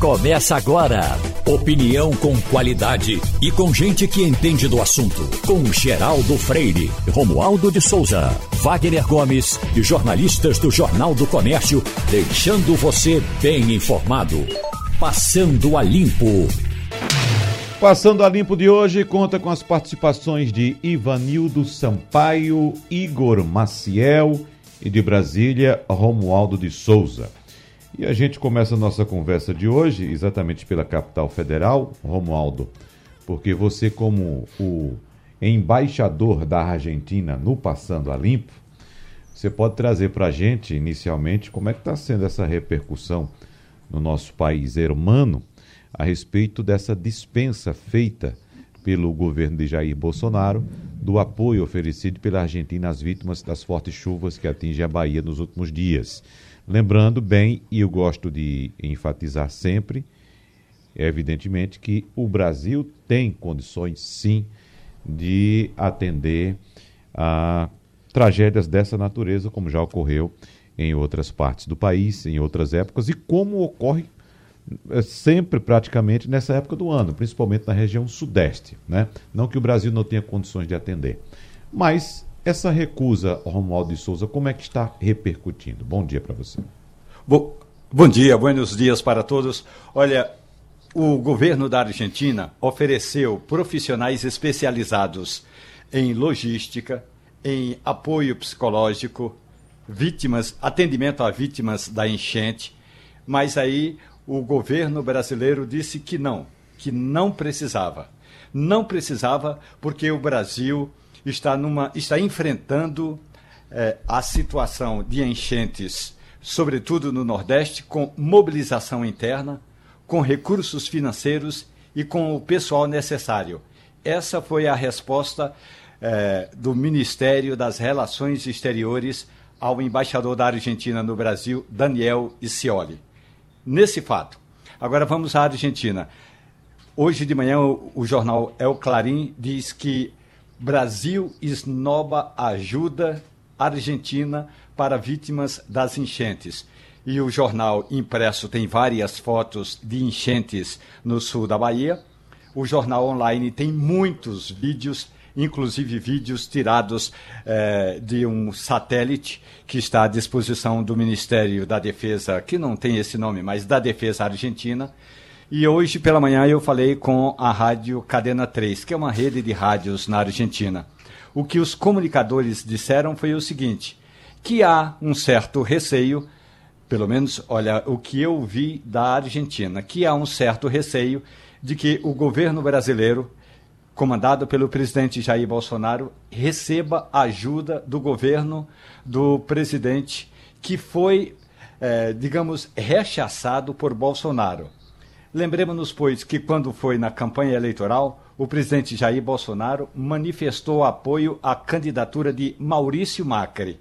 Começa agora. Opinião com qualidade e com gente que entende do assunto. Com Geraldo Freire, Romualdo de Souza, Wagner Gomes e jornalistas do Jornal do Comércio, deixando você bem informado. Passando a Limpo. Passando a Limpo de hoje conta com as participações de Ivanildo Sampaio, Igor Maciel e de Brasília, Romualdo de Souza. E a gente começa a nossa conversa de hoje exatamente pela capital federal, Romualdo, porque você, como o embaixador da Argentina no Passando a Limpo, você pode trazer para a gente, inicialmente, como é que está sendo essa repercussão no nosso país hermano a respeito dessa dispensa feita pelo governo de Jair Bolsonaro do apoio oferecido pela Argentina às vítimas das fortes chuvas que atingem a Bahia nos últimos dias. Lembrando bem, e eu gosto de enfatizar sempre, evidentemente, que o Brasil tem condições, sim, de atender a tragédias dessa natureza, como já ocorreu em outras partes do país, em outras épocas, e como ocorre eh, sempre praticamente nessa época do ano, principalmente na região sudeste. Né? Não que o Brasil não tenha condições de atender. Mas essa recusa, Romualdo de Souza, como é que está repercutindo? Bom dia para você. Bom, bom dia, buenos dias para todos. Olha, o governo da Argentina ofereceu profissionais especializados em logística, em apoio psicológico, vítimas, atendimento a vítimas da enchente, mas aí o governo brasileiro disse que não, que não precisava. Não precisava porque o Brasil está, numa, está enfrentando é, a situação de enchentes, sobretudo no Nordeste, com mobilização interna, com recursos financeiros e com o pessoal necessário. Essa foi a resposta é, do Ministério das Relações Exteriores ao embaixador da Argentina no Brasil, Daniel Scioli. Nesse fato. Agora vamos à Argentina. Hoje de manhã o, o jornal El Clarim diz que Brasil esnoba ajuda Argentina para vítimas das enchentes. E o jornal impresso tem várias fotos de enchentes no sul da Bahia. O jornal online tem muitos vídeos, inclusive vídeos tirados eh, de um satélite que está à disposição do Ministério da Defesa, que não tem esse nome, mas da Defesa Argentina e hoje pela manhã eu falei com a rádio Cadena 3, que é uma rede de rádios na Argentina. O que os comunicadores disseram foi o seguinte: que há um certo receio, pelo menos, olha, o que eu vi da Argentina, que há um certo receio de que o governo brasileiro, comandado pelo presidente Jair Bolsonaro, receba ajuda do governo do presidente que foi, eh, digamos, rechaçado por Bolsonaro. Lembremos-nos, pois, que quando foi na campanha eleitoral, o presidente Jair Bolsonaro manifestou apoio à candidatura de Maurício Macri.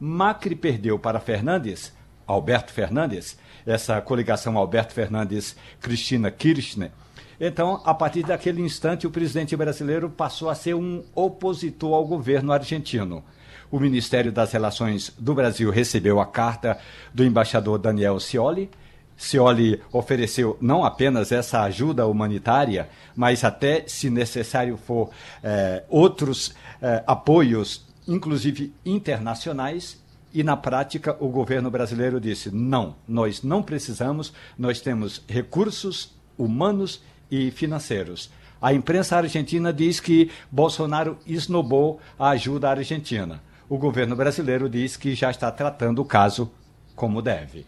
Macri perdeu para Fernandes, Alberto Fernandes, essa coligação Alberto Fernandes-Cristina Kirchner. Então, a partir daquele instante, o presidente brasileiro passou a ser um opositor ao governo argentino. O Ministério das Relações do Brasil recebeu a carta do embaixador Daniel Scioli, Cioli ofereceu não apenas essa ajuda humanitária, mas até, se necessário for, eh, outros eh, apoios, inclusive internacionais. E na prática, o governo brasileiro disse: não, nós não precisamos, nós temos recursos humanos e financeiros. A imprensa argentina diz que Bolsonaro esnobou a ajuda argentina. O governo brasileiro diz que já está tratando o caso como deve.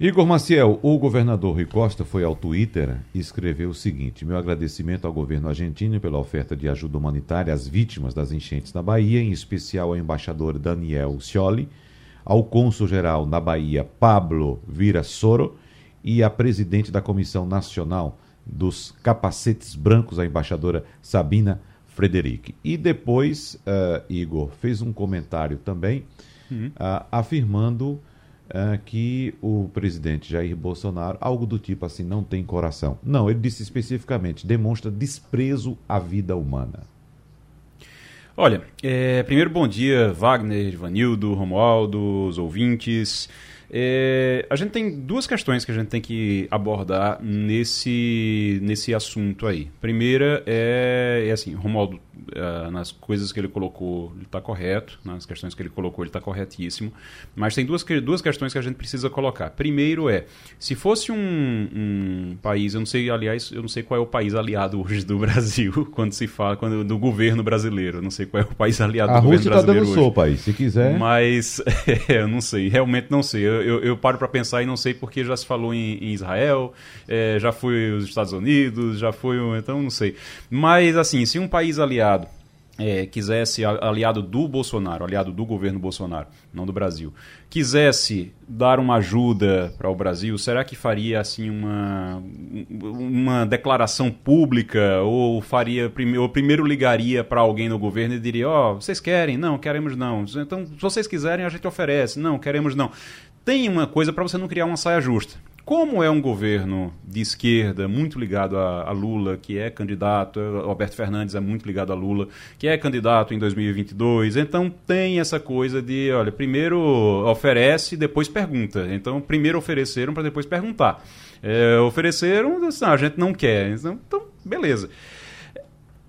Igor Maciel, o governador Rui Costa foi ao Twitter e escreveu o seguinte: Meu agradecimento ao governo argentino pela oferta de ajuda humanitária às vítimas das enchentes na Bahia, em especial ao embaixador Daniel Scioli, ao cônsul-geral na Bahia Pablo Virasoro e à presidente da Comissão Nacional dos Capacetes Brancos, a embaixadora Sabina Frederic. E depois, uh, Igor fez um comentário também uh, afirmando uh, que o presidente Jair Bolsonaro, algo do tipo assim, não tem coração. Não, ele disse especificamente, demonstra desprezo à vida humana. Olha, é, primeiro bom dia, Wagner, Vanildo, Romualdo, os ouvintes. É, a gente tem duas questões que a gente tem que abordar nesse, nesse assunto aí. Primeira é, é assim, Romualdo, uh, nas coisas que ele colocou, ele está correto, nas questões que ele colocou, ele está corretíssimo, mas tem duas, duas questões que a gente precisa colocar. Primeiro é, se fosse um, um país, eu não sei, aliás, eu não sei qual é o país aliado hoje do Brasil, quando se fala quando, do governo brasileiro, eu não sei qual é o país aliado a do Rússia governo brasileiro tá dando sopa aí, se quiser. Mas, é, eu não sei, realmente não sei. Eu, eu, eu paro para pensar e não sei porque já se falou em, em Israel, é, já foi os Estados Unidos, já foi, então não sei. Mas, assim, se um país aliado é, quisesse, aliado do Bolsonaro, aliado do governo Bolsonaro, não do Brasil, quisesse dar uma ajuda para o Brasil, será que faria assim uma, uma declaração pública ou faria ou primeiro ligaria para alguém no governo e diria: "Ó, oh, vocês querem? Não, queremos não. Então, se vocês quiserem, a gente oferece. Não, queremos não." Tem uma coisa para você não criar uma saia justa como é um governo de esquerda muito ligado a, a, Lula, que é candidato, Alberto Fernandes é muito ligado a Lula, que é candidato em 2022, então tem essa coisa de, olha, primeiro oferece, depois pergunta. Então, primeiro ofereceram para depois perguntar. É, ofereceram, assim, ah, a gente não quer. Então, então beleza.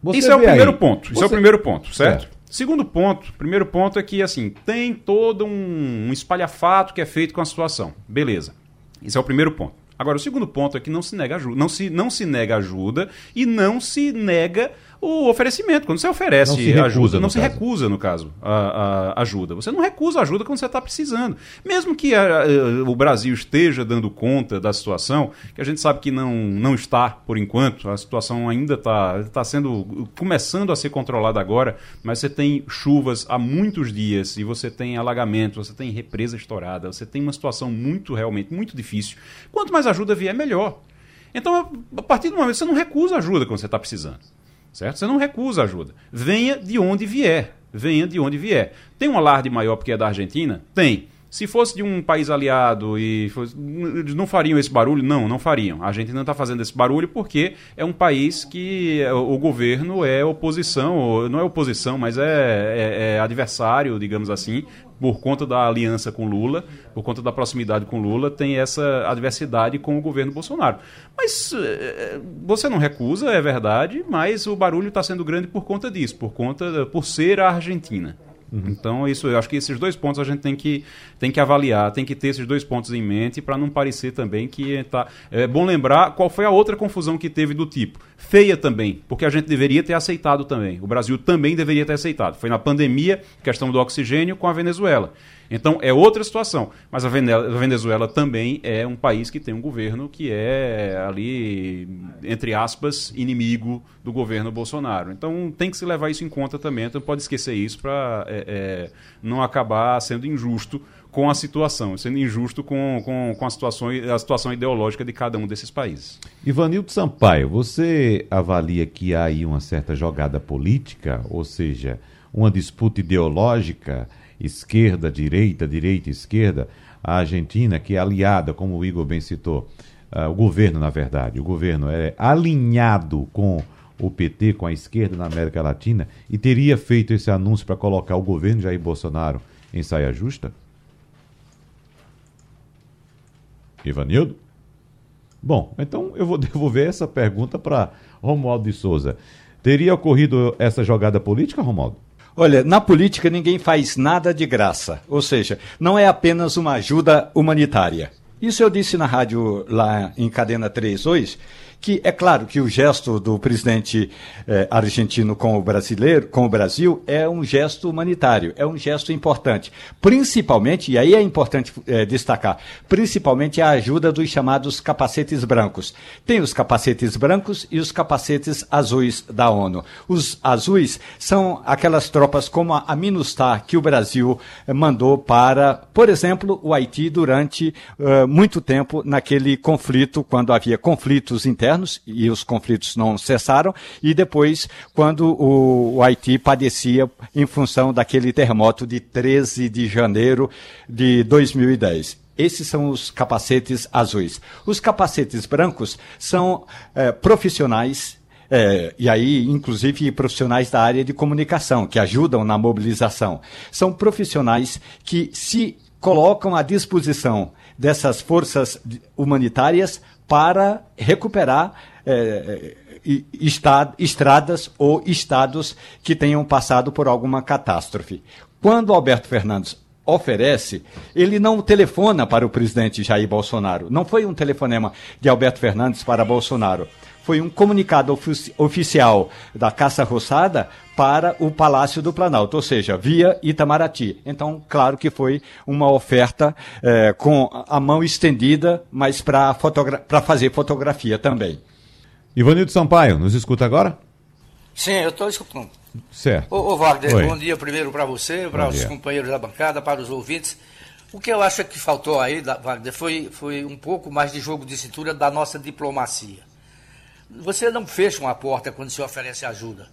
Você Isso é o primeiro aí. ponto. Isso Você... é o primeiro ponto, certo? É. Segundo ponto, primeiro ponto é que assim tem todo um, um espalhafato que é feito com a situação. Beleza. Esse é o primeiro ponto. Agora, o segundo ponto é que não se nega ajuda, não se, não se nega ajuda e não se nega o oferecimento. Quando você oferece não recusa, ajuda, não se caso. recusa, no caso, a, a, ajuda. Você não recusa ajuda quando você está precisando. Mesmo que a, a, o Brasil esteja dando conta da situação, que a gente sabe que não, não está por enquanto, a situação ainda está tá sendo começando a ser controlada agora, mas você tem chuvas há muitos dias e você tem alagamento, você tem represa estourada, você tem uma situação muito, realmente, muito difícil. Quanto mais ajuda vier, melhor. Então, a partir do momento você não recusa ajuda quando você está precisando. Certo? Você não recusa ajuda. Venha de onde vier. Venha de onde vier. Tem um alarde maior porque é da Argentina? Tem. Se fosse de um país aliado e fosse, não fariam esse barulho? Não, não fariam. A Argentina está fazendo esse barulho porque é um país que o governo é oposição, não é oposição, mas é, é, é adversário, digamos assim, por conta da aliança com Lula, por conta da proximidade com Lula, tem essa adversidade com o governo Bolsonaro. Mas eh, você não recusa, é verdade, mas o barulho está sendo grande por conta disso, por conta por ser a Argentina. Uhum. Então, isso, eu acho que esses dois pontos a gente tem que, tem que avaliar, tem que ter esses dois pontos em mente para não parecer também que tá. É bom lembrar qual foi a outra confusão que teve do tipo. Feia também, porque a gente deveria ter aceitado também. O Brasil também deveria ter aceitado. Foi na pandemia, questão do oxigênio com a Venezuela. Então é outra situação. Mas a Venezuela também é um país que tem um governo que é ali, entre aspas, inimigo do governo Bolsonaro. Então tem que se levar isso em conta também. Então pode esquecer isso para é, é, não acabar sendo injusto com a situação, sendo injusto com, com, com a, situação, a situação ideológica de cada um desses países. Ivanildo Sampaio, você avalia que há aí uma certa jogada política, ou seja, uma disputa ideológica esquerda, direita, direita, esquerda, a Argentina, que é aliada, como o Igor bem citou, uh, o governo, na verdade, o governo é alinhado com o PT, com a esquerda na América Latina, e teria feito esse anúncio para colocar o governo Jair Bolsonaro em saia justa? Ivanildo? Bom, então eu vou devolver essa pergunta para Romualdo de Souza. Teria ocorrido essa jogada política, Romualdo? Olha, na política ninguém faz nada de graça. Ou seja, não é apenas uma ajuda humanitária. Isso eu disse na rádio lá em Cadena 3 hoje, que é claro que o gesto do presidente eh, argentino com o brasileiro, com o Brasil, é um gesto humanitário, é um gesto importante. Principalmente, e aí é importante eh, destacar, principalmente a ajuda dos chamados capacetes brancos. Tem os capacetes brancos e os capacetes azuis da ONU. Os azuis são aquelas tropas como a MINUSTAH que o Brasil eh, mandou para, por exemplo, o Haiti durante uh, muito tempo naquele conflito, quando havia conflitos internos internos e os conflitos não cessaram, e depois, quando o, o Haiti padecia em função daquele terremoto de 13 de janeiro de 2010. Esses são os capacetes azuis. Os capacetes brancos são é, profissionais é, e aí, inclusive, profissionais da área de comunicação, que ajudam na mobilização. São profissionais que, se colocam à disposição dessas forças humanitárias para recuperar é, estradas ou estados que tenham passado por alguma catástrofe. Quando Alberto Fernandes oferece, ele não telefona para o presidente Jair Bolsonaro. Não foi um telefonema de Alberto Fernandes para Bolsonaro. Foi um comunicado ofici oficial da Caça Roçada para o Palácio do Planalto, ou seja, via Itamaraty. Então, claro que foi uma oferta eh, com a mão estendida, mas para fazer fotografia também. Ivanildo Sampaio, nos escuta agora? Sim, eu estou escutando. Certo. Ô, ô Wagner, Oi. bom dia primeiro para você, para os companheiros da bancada, para os ouvintes. O que eu acho que faltou aí, Wagner, foi, foi um pouco mais de jogo de cintura da nossa diplomacia. Você não fecha uma porta quando se oferece ajuda.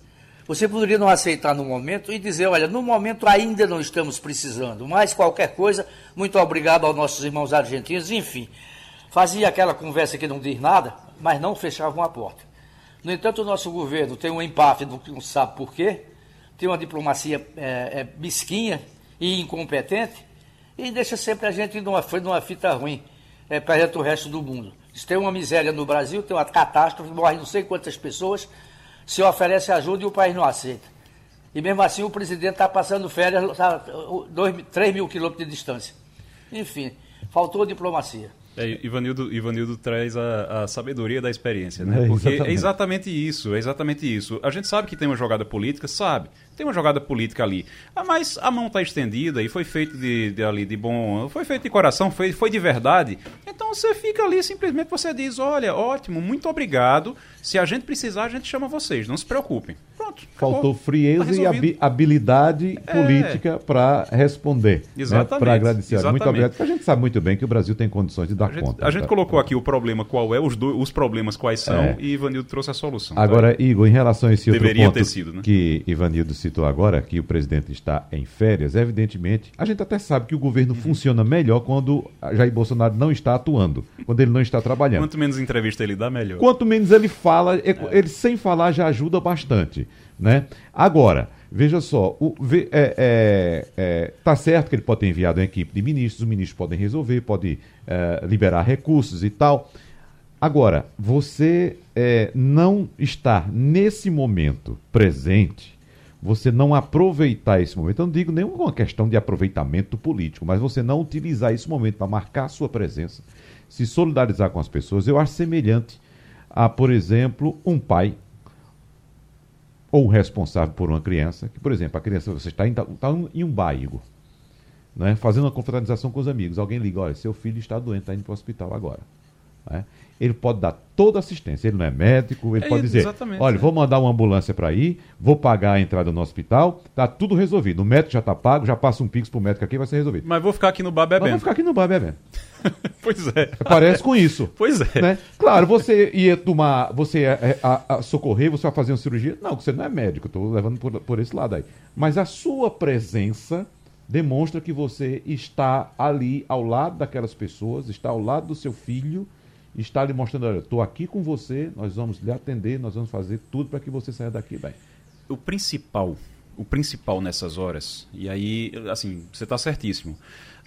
Você poderia não aceitar no momento e dizer, olha, no momento ainda não estamos precisando, mas qualquer coisa, muito obrigado aos nossos irmãos argentinos, enfim. Fazia aquela conversa que não diz nada, mas não fechava uma porta. No entanto, o nosso governo tem um empate, não sabe por quê, tem uma diplomacia é, é, mesquinha e incompetente, e deixa sempre a gente numa, numa fita ruim é, perto o resto do mundo. Se tem uma miséria no Brasil, tem uma catástrofe, morrem não sei quantas pessoas, se oferece ajuda e o país não aceita. E mesmo assim o presidente está passando férias a 3 mil quilômetros de distância. Enfim, faltou diplomacia. É, Ivanildo, Ivanildo traz a, a, sabedoria da experiência, né? É, Porque exatamente. é exatamente isso, é exatamente isso. A gente sabe que tem uma jogada política, sabe. Tem uma jogada política ali. Ah, mas a mão está estendida e foi feito de, de, ali de bom. Foi feito de coração, foi, foi de verdade. Então você fica ali, simplesmente você diz: olha, ótimo, muito obrigado. Se a gente precisar, a gente chama vocês, não se preocupem. Pronto. Faltou frieza tá e habilidade é. política para responder. Né? Exatamente. Né? Para agradecer. Exatamente. Muito obrigado. Porque a gente sabe muito bem que o Brasil tem condições de dar a gente, conta. A gente tá? colocou aqui o problema qual é, os, do, os problemas quais são, é. e Ivanildo trouxe a solução. Agora, tá? Igor, em relação a esse Deveria outro ponto sido, né? que Ivanildo citou agora, que o presidente está em férias, evidentemente, a gente até sabe que o governo uhum. funciona melhor quando Jair Bolsonaro não está atuando, quando ele não está trabalhando. Quanto menos entrevista ele dá, melhor. Quanto menos ele fala fala, é. ele sem falar já ajuda bastante. Né? Agora, veja só, o, é, é, é, tá certo que ele pode ter enviado uma equipe de ministros, os ministros podem resolver, pode é, liberar recursos e tal. Agora, você é, não estar nesse momento presente, você não aproveitar esse momento, eu não digo nenhuma questão de aproveitamento político, mas você não utilizar esse momento para marcar sua presença, se solidarizar com as pessoas, eu acho semelhante a, por exemplo, um pai ou responsável por uma criança, que, por exemplo, a criança, você está em, está em um bairro, né, fazendo uma confraternização com os amigos, alguém liga, olha, seu filho está doente, está indo para o hospital agora. Né? Ele pode dar toda assistência. Ele não é médico, ele é, pode dizer: olha, é. vou mandar uma ambulância para ir, vou pagar a entrada no hospital, tá tudo resolvido. O médico já está pago, já passa um pix pro médico aqui, vai ser resolvido. Mas vou ficar aqui no bar bebendo. Mas vou ficar aqui no bar bebendo. pois é. Parece com isso. Pois é. Né? Claro, você ia tomar, você ia é, a, a socorrer, você vai fazer uma cirurgia. Não, você não é médico, estou levando por, por esse lado aí. Mas a sua presença demonstra que você está ali ao lado daquelas pessoas, está ao lado do seu filho, está lhe mostrando, olha, estou aqui com você, nós vamos lhe atender, nós vamos fazer tudo para que você saia daqui bem. O principal, o principal nessas horas, e aí, assim, você está certíssimo.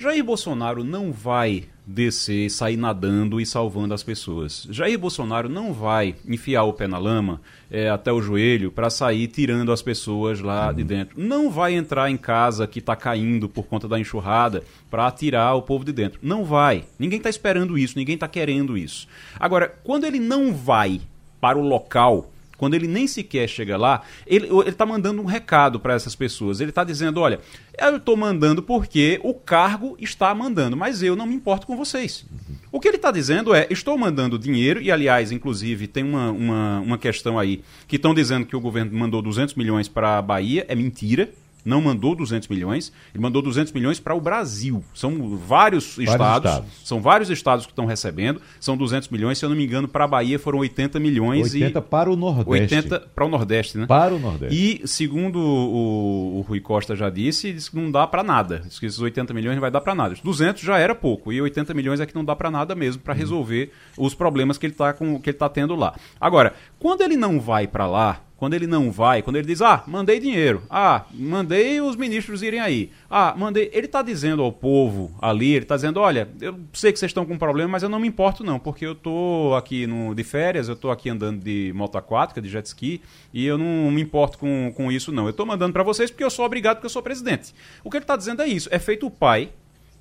Jair Bolsonaro não vai descer, sair nadando e salvando as pessoas. Jair Bolsonaro não vai enfiar o pé na lama é, até o joelho para sair tirando as pessoas lá uhum. de dentro. Não vai entrar em casa que está caindo por conta da enxurrada para tirar o povo de dentro. Não vai. Ninguém está esperando isso, ninguém está querendo isso. Agora, quando ele não vai para o local quando ele nem sequer chega lá, ele está mandando um recado para essas pessoas. Ele está dizendo: olha, eu estou mandando porque o cargo está mandando, mas eu não me importo com vocês. O que ele está dizendo é: estou mandando dinheiro, e aliás, inclusive, tem uma, uma, uma questão aí que estão dizendo que o governo mandou 200 milhões para a Bahia, é mentira não mandou 200 milhões, ele mandou 200 milhões para o Brasil. São vários, vários estados, estados, são vários estados que estão recebendo, são 200 milhões, se eu não me engano, para a Bahia foram 80 milhões 80 e para o Nordeste. 80 para o Nordeste, né? Para o Nordeste. E segundo o, o Rui Costa já disse, disse que não dá para nada. Diz que esses 80 milhões não vai dar para nada. 200 já era pouco e 80 milhões é que não dá para nada mesmo para uhum. resolver os problemas que ele está com que ele tá tendo lá. Agora, quando ele não vai para lá, quando ele não vai, quando ele diz, ah, mandei dinheiro, ah, mandei os ministros irem aí, ah, mandei. Ele está dizendo ao povo ali, ele está dizendo, olha, eu sei que vocês estão com um problema, mas eu não me importo não, porque eu estou aqui no, de férias, eu estou aqui andando de moto aquática, de jet ski, e eu não me importo com, com isso não. Eu estou mandando para vocês porque eu sou obrigado, porque eu sou presidente. O que ele está dizendo é isso, é feito o pai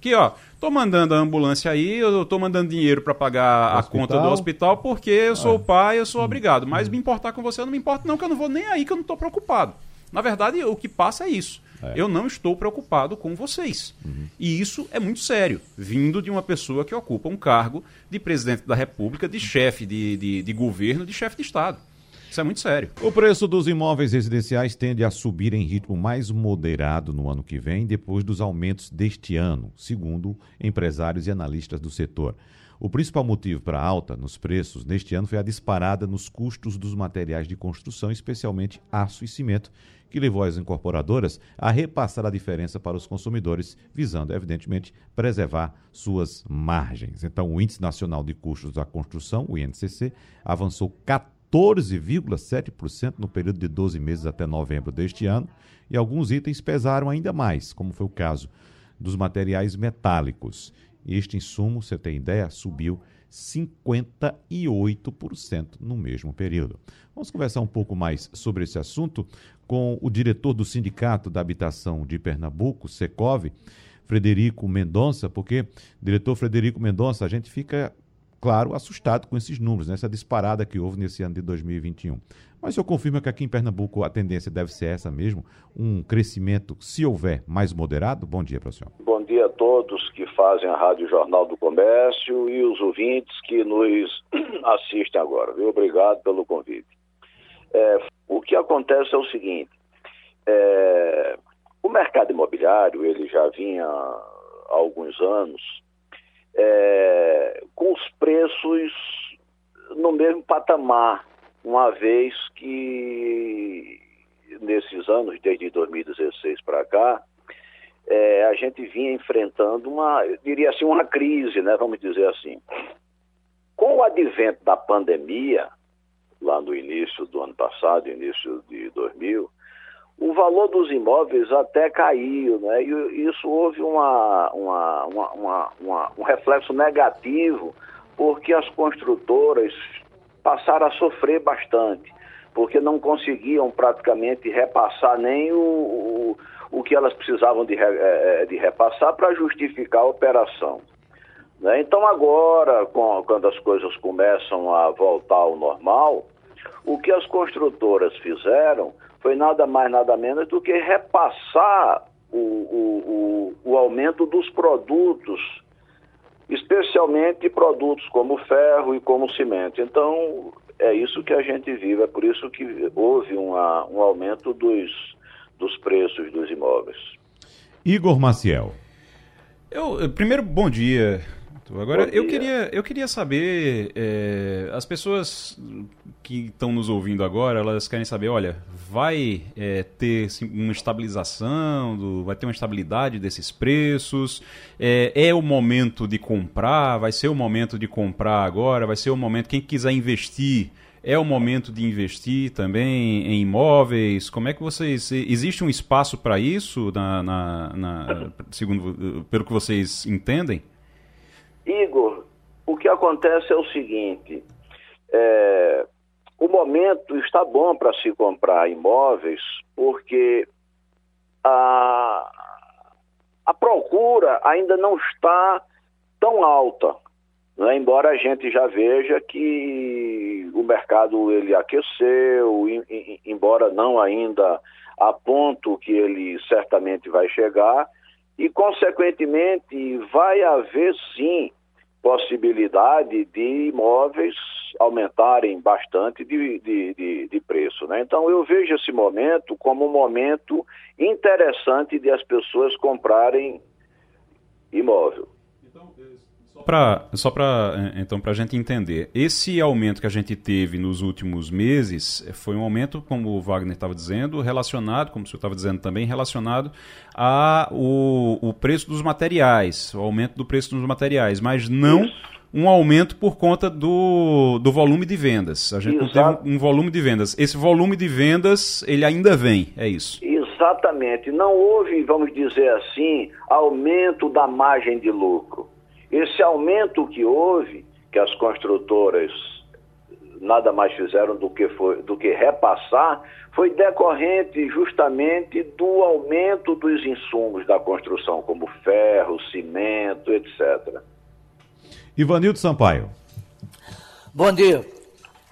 que ó, tô mandando a ambulância aí, eu tô mandando dinheiro para pagar a conta do hospital porque eu sou o pai, eu sou obrigado. Mas me importar com você, eu não me importo não, que eu não vou nem aí, que eu não tô preocupado. Na verdade, o que passa é isso. É. Eu não estou preocupado com vocês. Uhum. E isso é muito sério, vindo de uma pessoa que ocupa um cargo de presidente da República, de chefe de, de, de governo, de chefe de Estado. Isso é muito sério. O preço dos imóveis residenciais tende a subir em ritmo mais moderado no ano que vem, depois dos aumentos deste ano, segundo empresários e analistas do setor. O principal motivo para a alta nos preços neste ano foi a disparada nos custos dos materiais de construção, especialmente aço e cimento, que levou as incorporadoras a repassar a diferença para os consumidores, visando, evidentemente, preservar suas margens. Então, o Índice Nacional de Custos da Construção, o INCC, avançou 14 14,7% no período de 12 meses até novembro deste ano, e alguns itens pesaram ainda mais, como foi o caso dos materiais metálicos. Este insumo, você tem ideia, subiu 58% no mesmo período. Vamos conversar um pouco mais sobre esse assunto com o diretor do Sindicato da Habitação de Pernambuco, Secov, Frederico Mendonça, porque, diretor Frederico Mendonça, a gente fica claro, assustado com esses números, né? disparada que houve nesse ano de 2021. Mas eu confirmo que aqui em Pernambuco a tendência deve ser essa mesmo, um crescimento, se houver, mais moderado? Bom dia para o senhor. Bom dia a todos que fazem a Rádio Jornal do Comércio e os ouvintes que nos assistem agora. Viu? Obrigado pelo convite. É, o que acontece é o seguinte, é, o mercado imobiliário ele já vinha há alguns anos é, com os preços no mesmo patamar, uma vez que nesses anos, desde 2016 para cá, é, a gente vinha enfrentando uma, diria assim, uma crise, né, vamos dizer assim. Com o advento da pandemia, lá no início do ano passado, início de 2000, o valor dos imóveis até caiu, né? E isso houve uma, uma, uma, uma, um reflexo negativo, porque as construtoras passaram a sofrer bastante, porque não conseguiam praticamente repassar nem o, o, o que elas precisavam de, eh, eh, de repassar para justificar a operação. Né? Então agora, com, quando as coisas começam a voltar ao normal, o que as construtoras fizeram foi nada mais, nada menos do que repassar o, o, o, o aumento dos produtos, especialmente produtos como ferro e como cimento. Então, é isso que a gente vive, é por isso que houve uma, um aumento dos, dos preços dos imóveis. Igor Maciel. Eu, primeiro, bom dia. Agora, eu queria, eu queria saber, é, as pessoas que estão nos ouvindo agora, elas querem saber, olha, vai é, ter uma estabilização, do, vai ter uma estabilidade desses preços, é, é, o momento de comprar, vai ser o momento de comprar agora, vai ser o momento, quem quiser investir, é o momento de investir também em imóveis? Como é que vocês. Existe um espaço para isso, na, na, na, segundo, pelo que vocês entendem? Igor, o que acontece é o seguinte: é, o momento está bom para se comprar imóveis, porque a, a procura ainda não está tão alta. Né? Embora a gente já veja que o mercado ele aqueceu, embora não ainda a ponto que ele certamente vai chegar, e consequentemente vai haver sim possibilidade de imóveis aumentarem bastante de, de, de, de, preço. Né? Então, eu vejo esse momento como um momento interessante de as pessoas comprarem imóvel. Então, pra, só para é, então, a gente entender, esse aumento que a gente teve nos últimos meses eh, foi um aumento, como o Wagner estava dizendo, relacionado, como o senhor estava dizendo também, relacionado a o, o preço dos materiais, o aumento do preço dos materiais, mas não um aumento por conta do, do volume de vendas. A gente Exato. não teve um, um, volume de vendas. Esse volume de vendas, ele ainda vem, é isso. Exatamente. Não houve, vamos dizer assim, aumento da margem de lucro. Esse aumento que houve, que as construtoras nada mais fizeram do que, foi, do que repassar, foi decorrente justamente do aumento dos insumos da construção, como ferro, cimento, etc. Ivanildo Sampaio. Bom dia.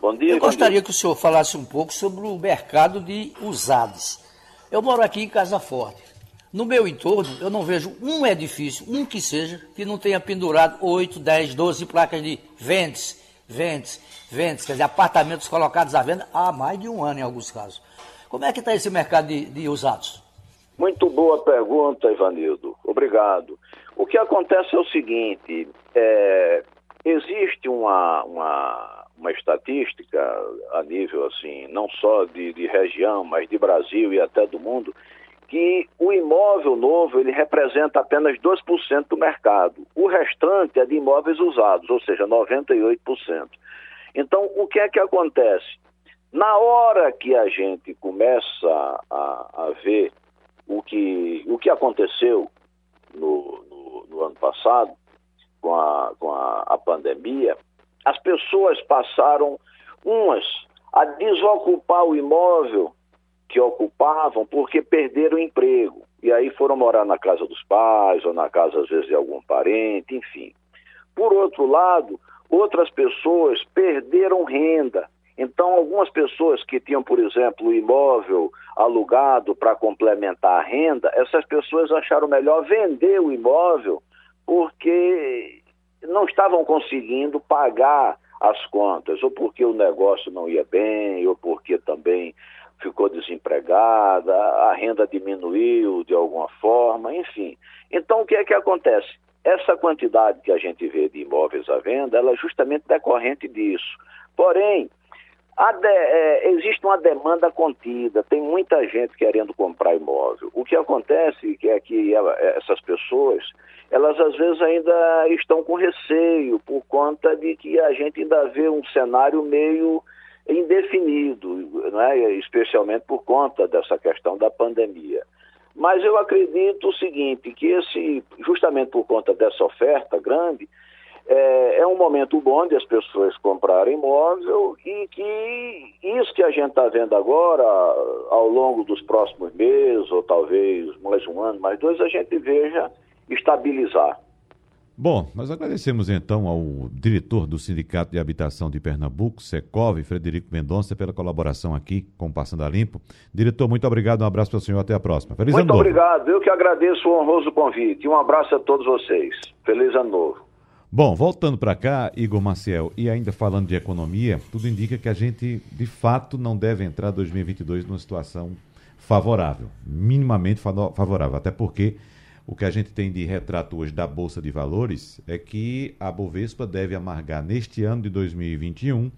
Bom dia. Eu gostaria dia. que o senhor falasse um pouco sobre o mercado de usados. Eu moro aqui em Casa Forte. No meu entorno, eu não vejo um edifício, um que seja, que não tenha pendurado 8, 10, 12 placas de vendes, vendes, vendes, quer dizer, apartamentos colocados à venda há mais de um ano em alguns casos. Como é que está esse mercado de, de usados? Muito boa pergunta, Ivanildo. Obrigado. O que acontece é o seguinte: é, existe uma, uma, uma, estatística a nível assim, não só de, de região, mas de Brasil e até do mundo, que o imóvel novo ele representa apenas 2% do mercado. O restante é de imóveis usados, ou seja, 98%. Então, o que é que acontece? Na hora que a gente começa a, a ver o que, o que aconteceu no, no, no ano passado, com, a, com a, a pandemia, as pessoas passaram, umas, a desocupar o imóvel que ocupavam porque perderam o emprego. E aí foram morar na casa dos pais, ou na casa, às vezes, de algum parente, enfim. Por outro lado, outras pessoas perderam renda. Então, algumas pessoas que tinham, por exemplo, o imóvel alugado para complementar a renda, essas pessoas acharam melhor vender o imóvel porque não estavam conseguindo pagar as contas, ou porque o negócio não ia bem, ou porque também ficou desempregada, a renda diminuiu de alguma forma, enfim. Então, o que é que acontece? Essa quantidade que a gente vê de imóveis à venda, ela é justamente decorrente disso. Porém, de, é, existe uma demanda contida, tem muita gente querendo comprar imóvel. O que acontece é que ela, essas pessoas, elas às vezes ainda estão com receio por conta de que a gente ainda vê um cenário meio indefinido, né? especialmente por conta dessa questão da pandemia. Mas eu acredito o seguinte, que esse, justamente por conta dessa oferta grande, é, é um momento bom de as pessoas comprarem imóvel e que isso que a gente está vendo agora, ao longo dos próximos meses, ou talvez mais um ano, mais dois, a gente veja estabilizar. Bom, nós agradecemos então ao diretor do Sindicato de Habitação de Pernambuco, Secov, Frederico Mendonça, pela colaboração aqui com o Passando a Limpo. Diretor, muito obrigado, um abraço para o senhor, até a próxima. Feliz muito ano novo. Muito obrigado, eu que agradeço o honroso convite. Um abraço a todos vocês. Feliz ano novo. Bom, voltando para cá, Igor Maciel, e ainda falando de economia, tudo indica que a gente, de fato, não deve entrar 2022 numa situação favorável, minimamente favorável, até porque o que a gente tem de retrato hoje da Bolsa de Valores é que a Bovespa deve amargar neste ano de 2021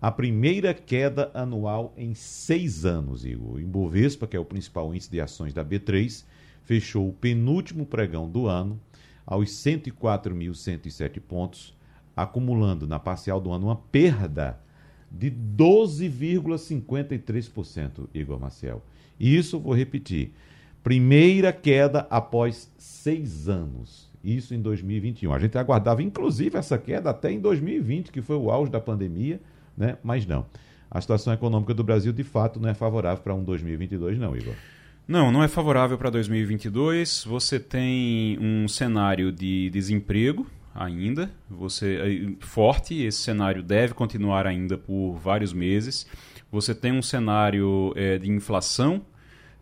a primeira queda anual em seis anos, Igor. O Bovespa, que é o principal índice de ações da B3, fechou o penúltimo pregão do ano aos 104.107 pontos, acumulando na parcial do ano uma perda de 12,53%, Igor Marcel. Isso, vou repetir, Primeira queda após seis anos. Isso em 2021. A gente aguardava, inclusive, essa queda até em 2020, que foi o auge da pandemia, né? mas não. A situação econômica do Brasil, de fato, não é favorável para um 2022, não, Igor. Não, não é favorável para 2022. Você tem um cenário de desemprego ainda, você eh, forte. Esse cenário deve continuar ainda por vários meses. Você tem um cenário é, de inflação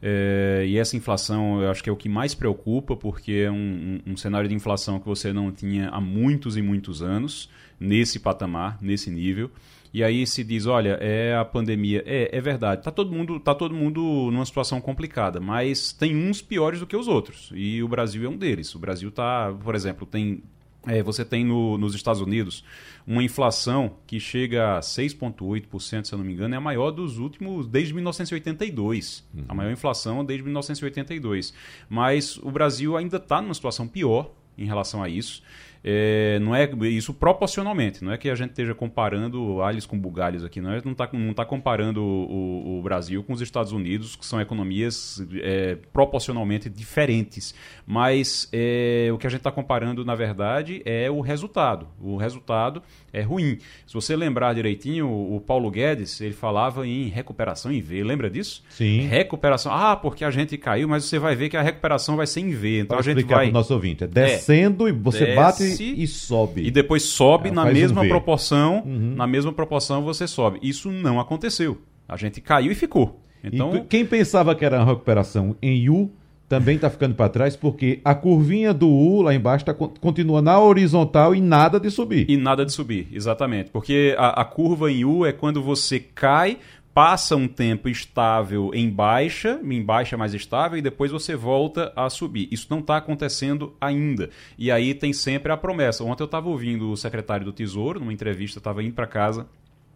é, e essa inflação eu acho que é o que mais preocupa, porque é um, um, cenário de inflação que você não tinha há muitos e muitos anos, nesse patamar, nesse nível. E aí se diz, olha, é a pandemia. É, é verdade, está todo, mundo, tá todo mundo numa situação complicada, mas tem uns piores do que os outros. E o Brasil é um deles. O Brasil está, por exemplo, tem é, você tem no, nos Estados Unidos uma inflação que chega a 6,8%, se eu não me engano, é a maior dos últimos, desde 1982. Uhum. A maior inflação desde 1982. Mas o Brasil ainda está numa situação pior em relação a isso. É, não é isso proporcionalmente, não é que a gente esteja comparando alhos com bugalhos aqui, não é, não está não tá comparando o, o, Brasil com os Estados Unidos, que são economias é, proporcionalmente diferentes, mas é, o que a gente está comparando, na verdade, é o resultado. O resultado é ruim. Se você lembrar direitinho, o Paulo Guedes, ele falava em recuperação em V, lembra disso? Sim. Recuperação, ah, porque a gente caiu, mas você vai ver que a recuperação vai ser em V, então Para a gente vai... para o nosso ouvinte, é descendo e você bate e sobe. E depois sobe na mesma um proporção, uhum. na mesma proporção você sobe. Isso não aconteceu. A gente caiu e ficou. Então, e quem pensava que era uma recuperação em U também está ficando para trás porque a curvinha do U lá embaixo tá, continua na horizontal e nada de subir. E nada de subir, exatamente. Porque a, a curva em U é quando você cai, passa um tempo estável em baixa, em baixa mais estável, e depois você volta a subir. Isso não está acontecendo ainda. E aí tem sempre a promessa. Ontem eu estava ouvindo o secretário do Tesouro, numa entrevista, estava indo para casa.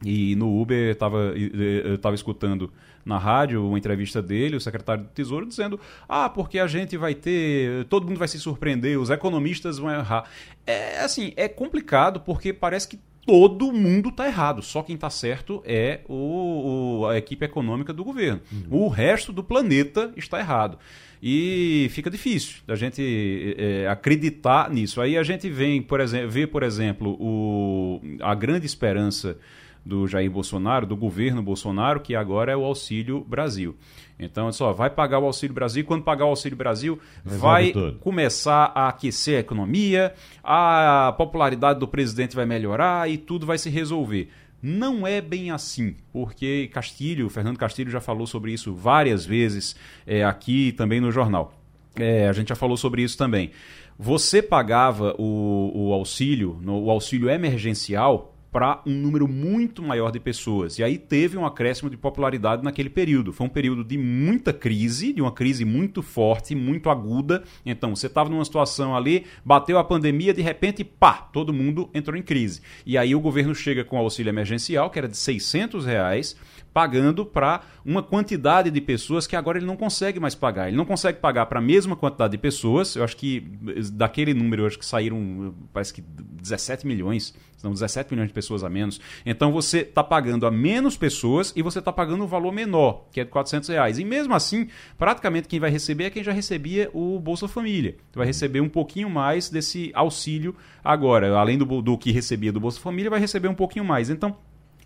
E no Uber estava estava escutando na rádio uma entrevista dele, o secretário do Tesouro, dizendo: Ah, porque a gente vai ter. Todo mundo vai se surpreender, os economistas vão errar. É assim, é complicado porque parece que todo mundo está errado. Só quem está certo é o, o, a equipe econômica do governo. Uhum. O resto do planeta está errado. E fica difícil da gente é, acreditar nisso. Aí a gente vem, por exemplo, vê, por exemplo, o, a grande esperança do Jair Bolsonaro, do governo Bolsonaro, que agora é o Auxílio Brasil. Então, só vai pagar o Auxílio Brasil. Quando pagar o Auxílio Brasil, Resolve vai tudo. começar a aquecer a economia, a popularidade do presidente vai melhorar e tudo vai se resolver. Não é bem assim, porque Castilho, Fernando Castilho já falou sobre isso várias vezes é, aqui também no jornal. É, a gente já falou sobre isso também. Você pagava o, o auxílio, no, o auxílio emergencial, para um número muito maior de pessoas. E aí teve um acréscimo de popularidade naquele período. Foi um período de muita crise, de uma crise muito forte, muito aguda. Então, você estava numa situação ali, bateu a pandemia, de repente, pá, todo mundo entrou em crise. E aí o governo chega com o auxílio emergencial, que era de 600 reais, pagando para uma quantidade de pessoas que agora ele não consegue mais pagar. Ele não consegue pagar para a mesma quantidade de pessoas. Eu acho que daquele número, eu acho que saíram, parece que 17 milhões são 17 milhões de pessoas a menos. Então você está pagando a menos pessoas e você está pagando um valor menor, que é de 400 reais. E mesmo assim, praticamente quem vai receber é quem já recebia o Bolsa Família. Vai receber um pouquinho mais desse auxílio agora. Além do, do que recebia do Bolsa Família, vai receber um pouquinho mais. Então,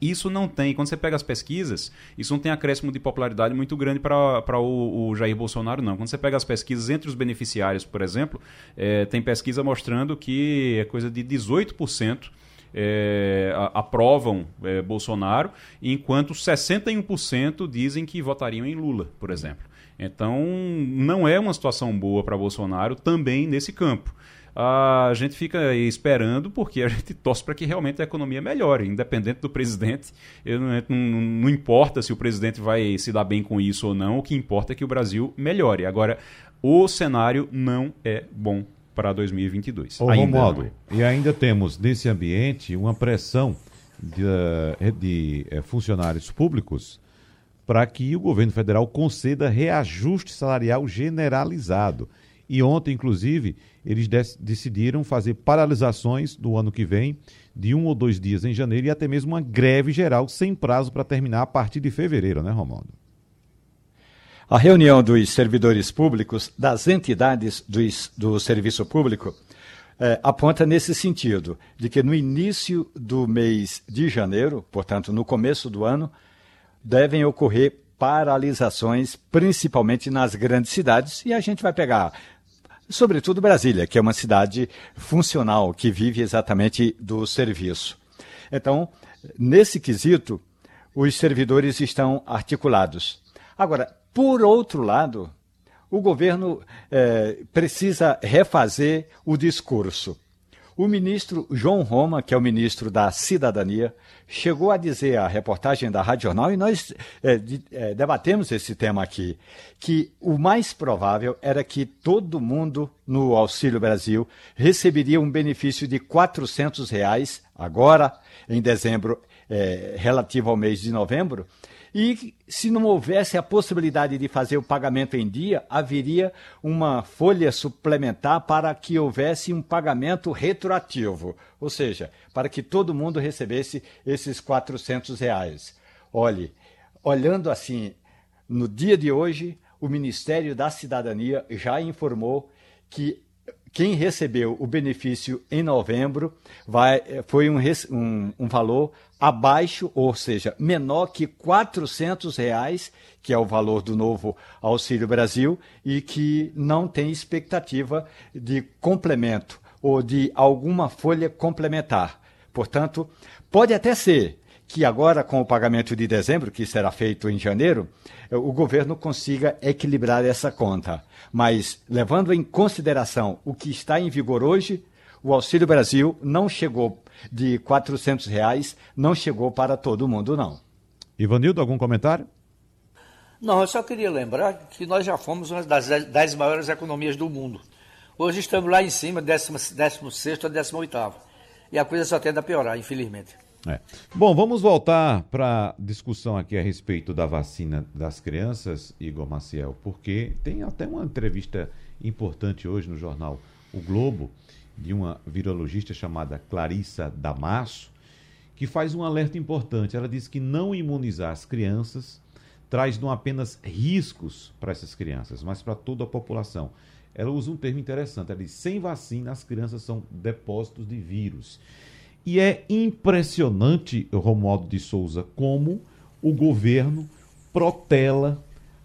isso não tem, quando você pega as pesquisas, isso não tem acréscimo de popularidade muito grande para o, o, Jair Bolsonaro, não. Quando você pega as pesquisas entre os beneficiários, por exemplo, é, tem pesquisa mostrando que é coisa de 18% é, aprovam é, Bolsonaro, enquanto 61% dizem que votariam em Lula, por exemplo. Então, não é uma situação boa para Bolsonaro também nesse campo. A gente fica esperando porque a gente torce para que realmente a economia melhore, independente do presidente. Não, não, não, importa se o presidente vai se dar bem com isso ou não, o que importa é que o Brasil melhore. Agora, o cenário não é bom para 2022. Ô, ainda Romualdo, é. e ainda temos nesse ambiente uma pressão de, eh, de eh, funcionários públicos para que o governo federal conceda reajuste salarial generalizado. E ontem, inclusive, eles decidiram fazer paralisações do ano que vem, de um ou dois dias em janeiro, e até mesmo uma greve geral sem prazo para terminar a partir de fevereiro, né, Romualdo? A reunião dos servidores públicos, das entidades do, do serviço público, é, aponta nesse sentido, de que no início do mês de janeiro, portanto, no começo do ano, devem ocorrer paralisações, principalmente nas grandes cidades, e a gente vai pegar, sobretudo Brasília, que é uma cidade funcional, que vive exatamente do serviço. Então, nesse quesito, os servidores estão articulados. Agora, por outro lado, o governo é, precisa refazer o discurso. O ministro João Roma, que é o ministro da Cidadania, chegou a dizer à reportagem da Rádio Jornal, e nós é, de, é, debatemos esse tema aqui, que o mais provável era que todo mundo no Auxílio Brasil receberia um benefício de 400 reais agora, em dezembro, é, relativo ao mês de novembro, e se não houvesse a possibilidade de fazer o pagamento em dia, haveria uma folha suplementar para que houvesse um pagamento retroativo, ou seja, para que todo mundo recebesse esses 400 reais. Olhe, olhando assim, no dia de hoje, o Ministério da Cidadania já informou que quem recebeu o benefício em novembro vai, foi um, um, um, valor abaixo, ou seja, menor que R$ reais, que é o valor do novo Auxílio Brasil, e que não tem expectativa de complemento ou de alguma folha complementar. Portanto, pode até ser que agora, com o pagamento de dezembro, que será feito em janeiro, o governo consiga equilibrar essa conta. Mas, levando em consideração o que está em vigor hoje, o Auxílio Brasil não chegou de R$ reais, não chegou para todo mundo, não. Ivanildo, algum comentário? Não, eu só queria lembrar que nós já fomos uma das dez maiores economias do mundo. Hoje estamos lá em cima, 16 ou 18. E a coisa só tende a piorar, infelizmente. É. Bom, vamos voltar para a discussão aqui a respeito da vacina das crianças, Igor Maciel, porque tem até uma entrevista importante hoje no jornal O Globo, de uma virologista chamada Clarissa Damasso, que faz um alerta importante. Ela diz que não imunizar as crianças traz não apenas riscos para essas crianças, mas para toda a população. Ela usa um termo interessante. Ela diz: sem vacina, as crianças são depósitos de vírus. E é impressionante, Romualdo de Souza, como o governo protela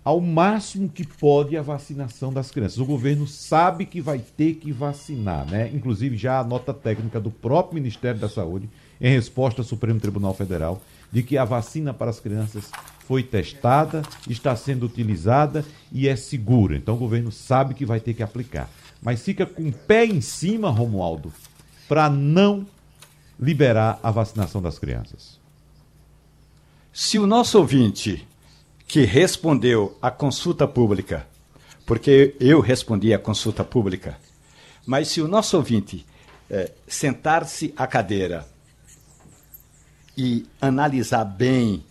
ao máximo que pode a vacinação das crianças. O governo sabe que vai ter que vacinar, né? Inclusive já a nota técnica do próprio Ministério da Saúde, em resposta ao Supremo Tribunal Federal, de que a vacina para as crianças foi testada, está sendo utilizada e é segura. Então o governo sabe que vai ter que aplicar. Mas fica com o pé em cima, Romualdo, para não liberar a vacinação das crianças. Se o nosso ouvinte que respondeu à consulta pública, porque eu respondi à consulta pública, mas se o nosso ouvinte é, sentar-se à cadeira e analisar bem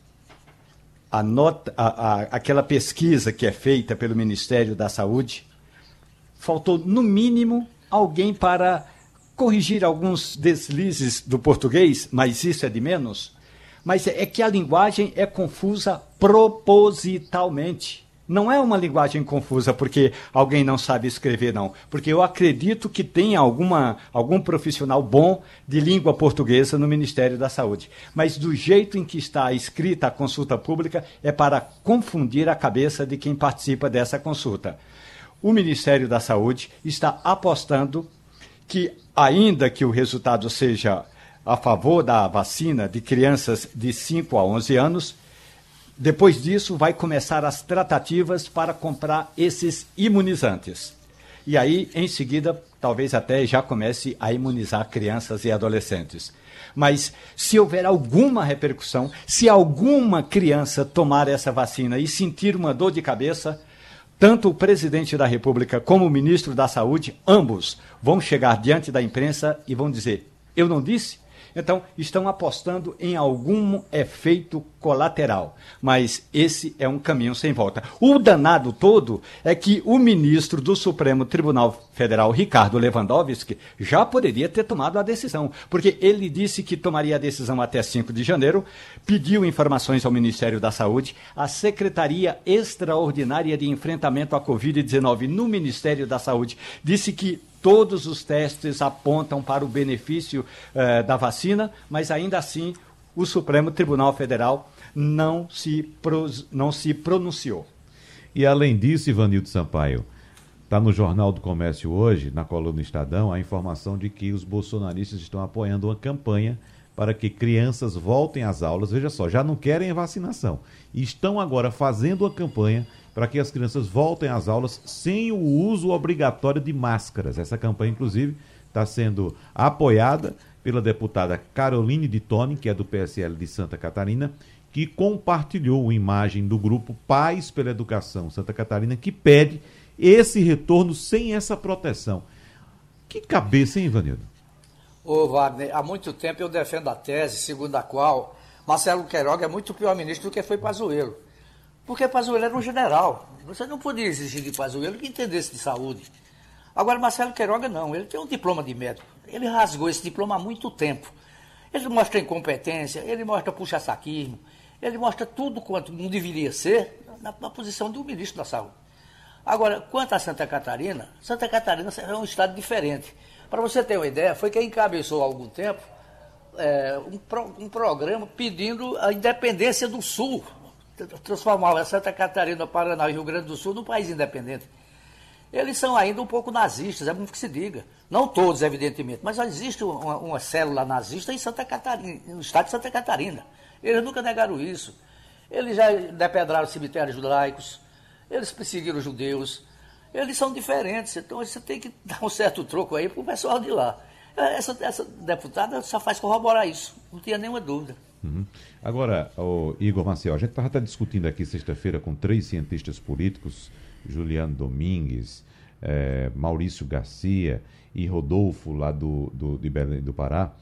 a nota, a, a, aquela pesquisa que é feita pelo Ministério da Saúde, faltou no mínimo alguém para corrigir alguns deslizes do português, mas isso é de menos. Mas é que a linguagem é confusa propositalmente. Não é uma linguagem confusa porque alguém não sabe escrever, não. Porque eu acredito que tem alguma, algum profissional bom de língua portuguesa no Ministério da Saúde. Mas do jeito em que está escrita a consulta pública é para confundir a cabeça de quem participa dessa consulta. O Ministério da Saúde está apostando que, ainda que o resultado seja a favor da vacina de crianças de 5 a 11 anos, depois disso vai começar as tratativas para comprar esses imunizantes. E aí, em seguida, talvez até já comece a imunizar crianças e adolescentes. Mas se houver alguma repercussão, se alguma criança tomar essa vacina e sentir uma dor de cabeça, tanto o presidente da República como o ministro da Saúde, ambos, vão chegar diante da imprensa e vão dizer: Eu não disse? Então, estão apostando em algum efeito colateral. Mas esse é um caminho sem volta. O danado todo é que o ministro do Supremo Tribunal Federal, Ricardo Lewandowski, já poderia ter tomado a decisão, porque ele disse que tomaria a decisão até 5 de janeiro, pediu informações ao Ministério da Saúde, a Secretaria Extraordinária de Enfrentamento à Covid-19 no Ministério da Saúde disse que todos os testes apontam para o benefício eh, da vacina, mas ainda assim o Supremo Tribunal Federal não se, não se pronunciou. E além disso, Ivanildo Sampaio, está no Jornal do Comércio hoje, na coluna Estadão, a informação de que os bolsonaristas estão apoiando uma campanha para que crianças voltem às aulas. Veja só, já não querem a vacinação. Estão agora fazendo uma campanha para que as crianças voltem às aulas sem o uso obrigatório de máscaras. Essa campanha, inclusive, está sendo apoiada pela deputada Caroline de Tone, que é do PSL de Santa Catarina, que compartilhou uma imagem do grupo Pais pela Educação Santa Catarina, que pede esse retorno sem essa proteção. Que cabeça, hein, Ivanildo? Ô Wagner, há muito tempo eu defendo a tese segundo a qual Marcelo Queiroga é muito pior ministro do que foi Pazuello. Porque Pazuello era um general. Você não podia exigir de Pazuello que entendesse de saúde. Agora, Marcelo Queiroga não, ele tem um diploma de médico. Ele rasgou esse diploma há muito tempo. Ele mostra incompetência, ele mostra puxa-saquismo, ele mostra tudo quanto não deveria ser na, na posição do ministro da Saúde. Agora, quanto a Santa Catarina, Santa Catarina é um estado diferente. Para você ter uma ideia, foi quem encabeçou há algum tempo é, um, pro, um, programa pedindo a independência do Sul, transformar Santa Catarina, Paraná e Rio Grande do Sul num país independente. Eles são ainda um pouco nazistas, é muito que se diga. Não todos, evidentemente, mas existe uma, uma célula nazista em Santa Catarina, no estado de Santa Catarina. Eles nunca negaram isso. Eles já depedraram cemitérios judaicos, eles perseguiram os judeus, eles são diferentes, então você tem que dar um certo troco aí para o pessoal de lá. Essa, essa deputada só faz corroborar isso, não tinha nenhuma dúvida. Uhum. Agora, Igor Maciel, a gente estava discutindo aqui sexta-feira com três cientistas políticos, Juliano Domingues, eh, Maurício Garcia e Rodolfo, lá do, do, de Belém do Pará,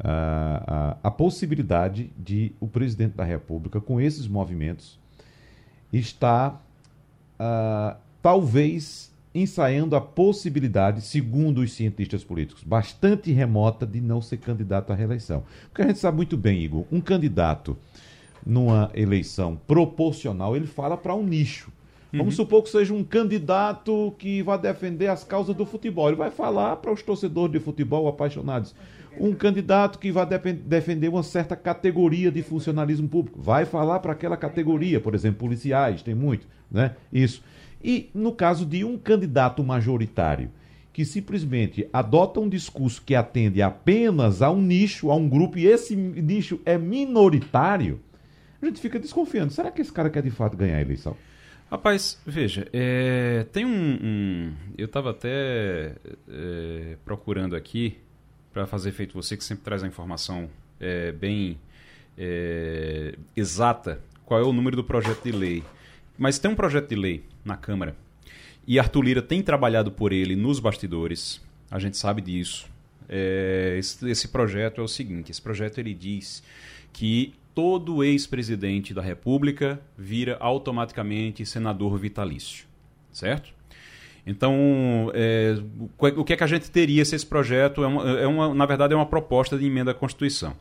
a, a, a possibilidade de o presidente da República, com esses movimentos, estar uh, talvez ensaiando a possibilidade, segundo os cientistas políticos, bastante remota de não ser candidato à reeleição. Porque a gente sabe muito bem, Igor, um candidato numa eleição proporcional, ele fala para um nicho. Vamos uhum. supor que seja um candidato que vai defender as causas do futebol. Ele vai falar para os torcedores de futebol apaixonados. Um candidato que vai defender uma certa categoria de funcionalismo público. Vai falar para aquela categoria, por exemplo, policiais, tem muito, né? Isso. E no caso de um candidato majoritário que simplesmente adota um discurso que atende apenas a um nicho, a um grupo, e esse nicho é minoritário, a gente fica desconfiando. Será que esse cara quer de fato ganhar a eleição? Rapaz, veja, é, tem um, um, Eu estava até é, procurando aqui para fazer feito você, que sempre traz a informação é, bem é, exata, qual é o número do projeto de lei. Mas tem um projeto de lei na Câmara e Arthur Lira tem trabalhado por ele nos bastidores, a gente sabe disso. É, esse, esse projeto é o seguinte: esse projeto ele diz que todo ex-presidente da República vira automaticamente senador vitalício, certo? Então, é, o que é que a gente teria se esse projeto é uma, é uma, na verdade, é uma proposta de emenda à Constituição.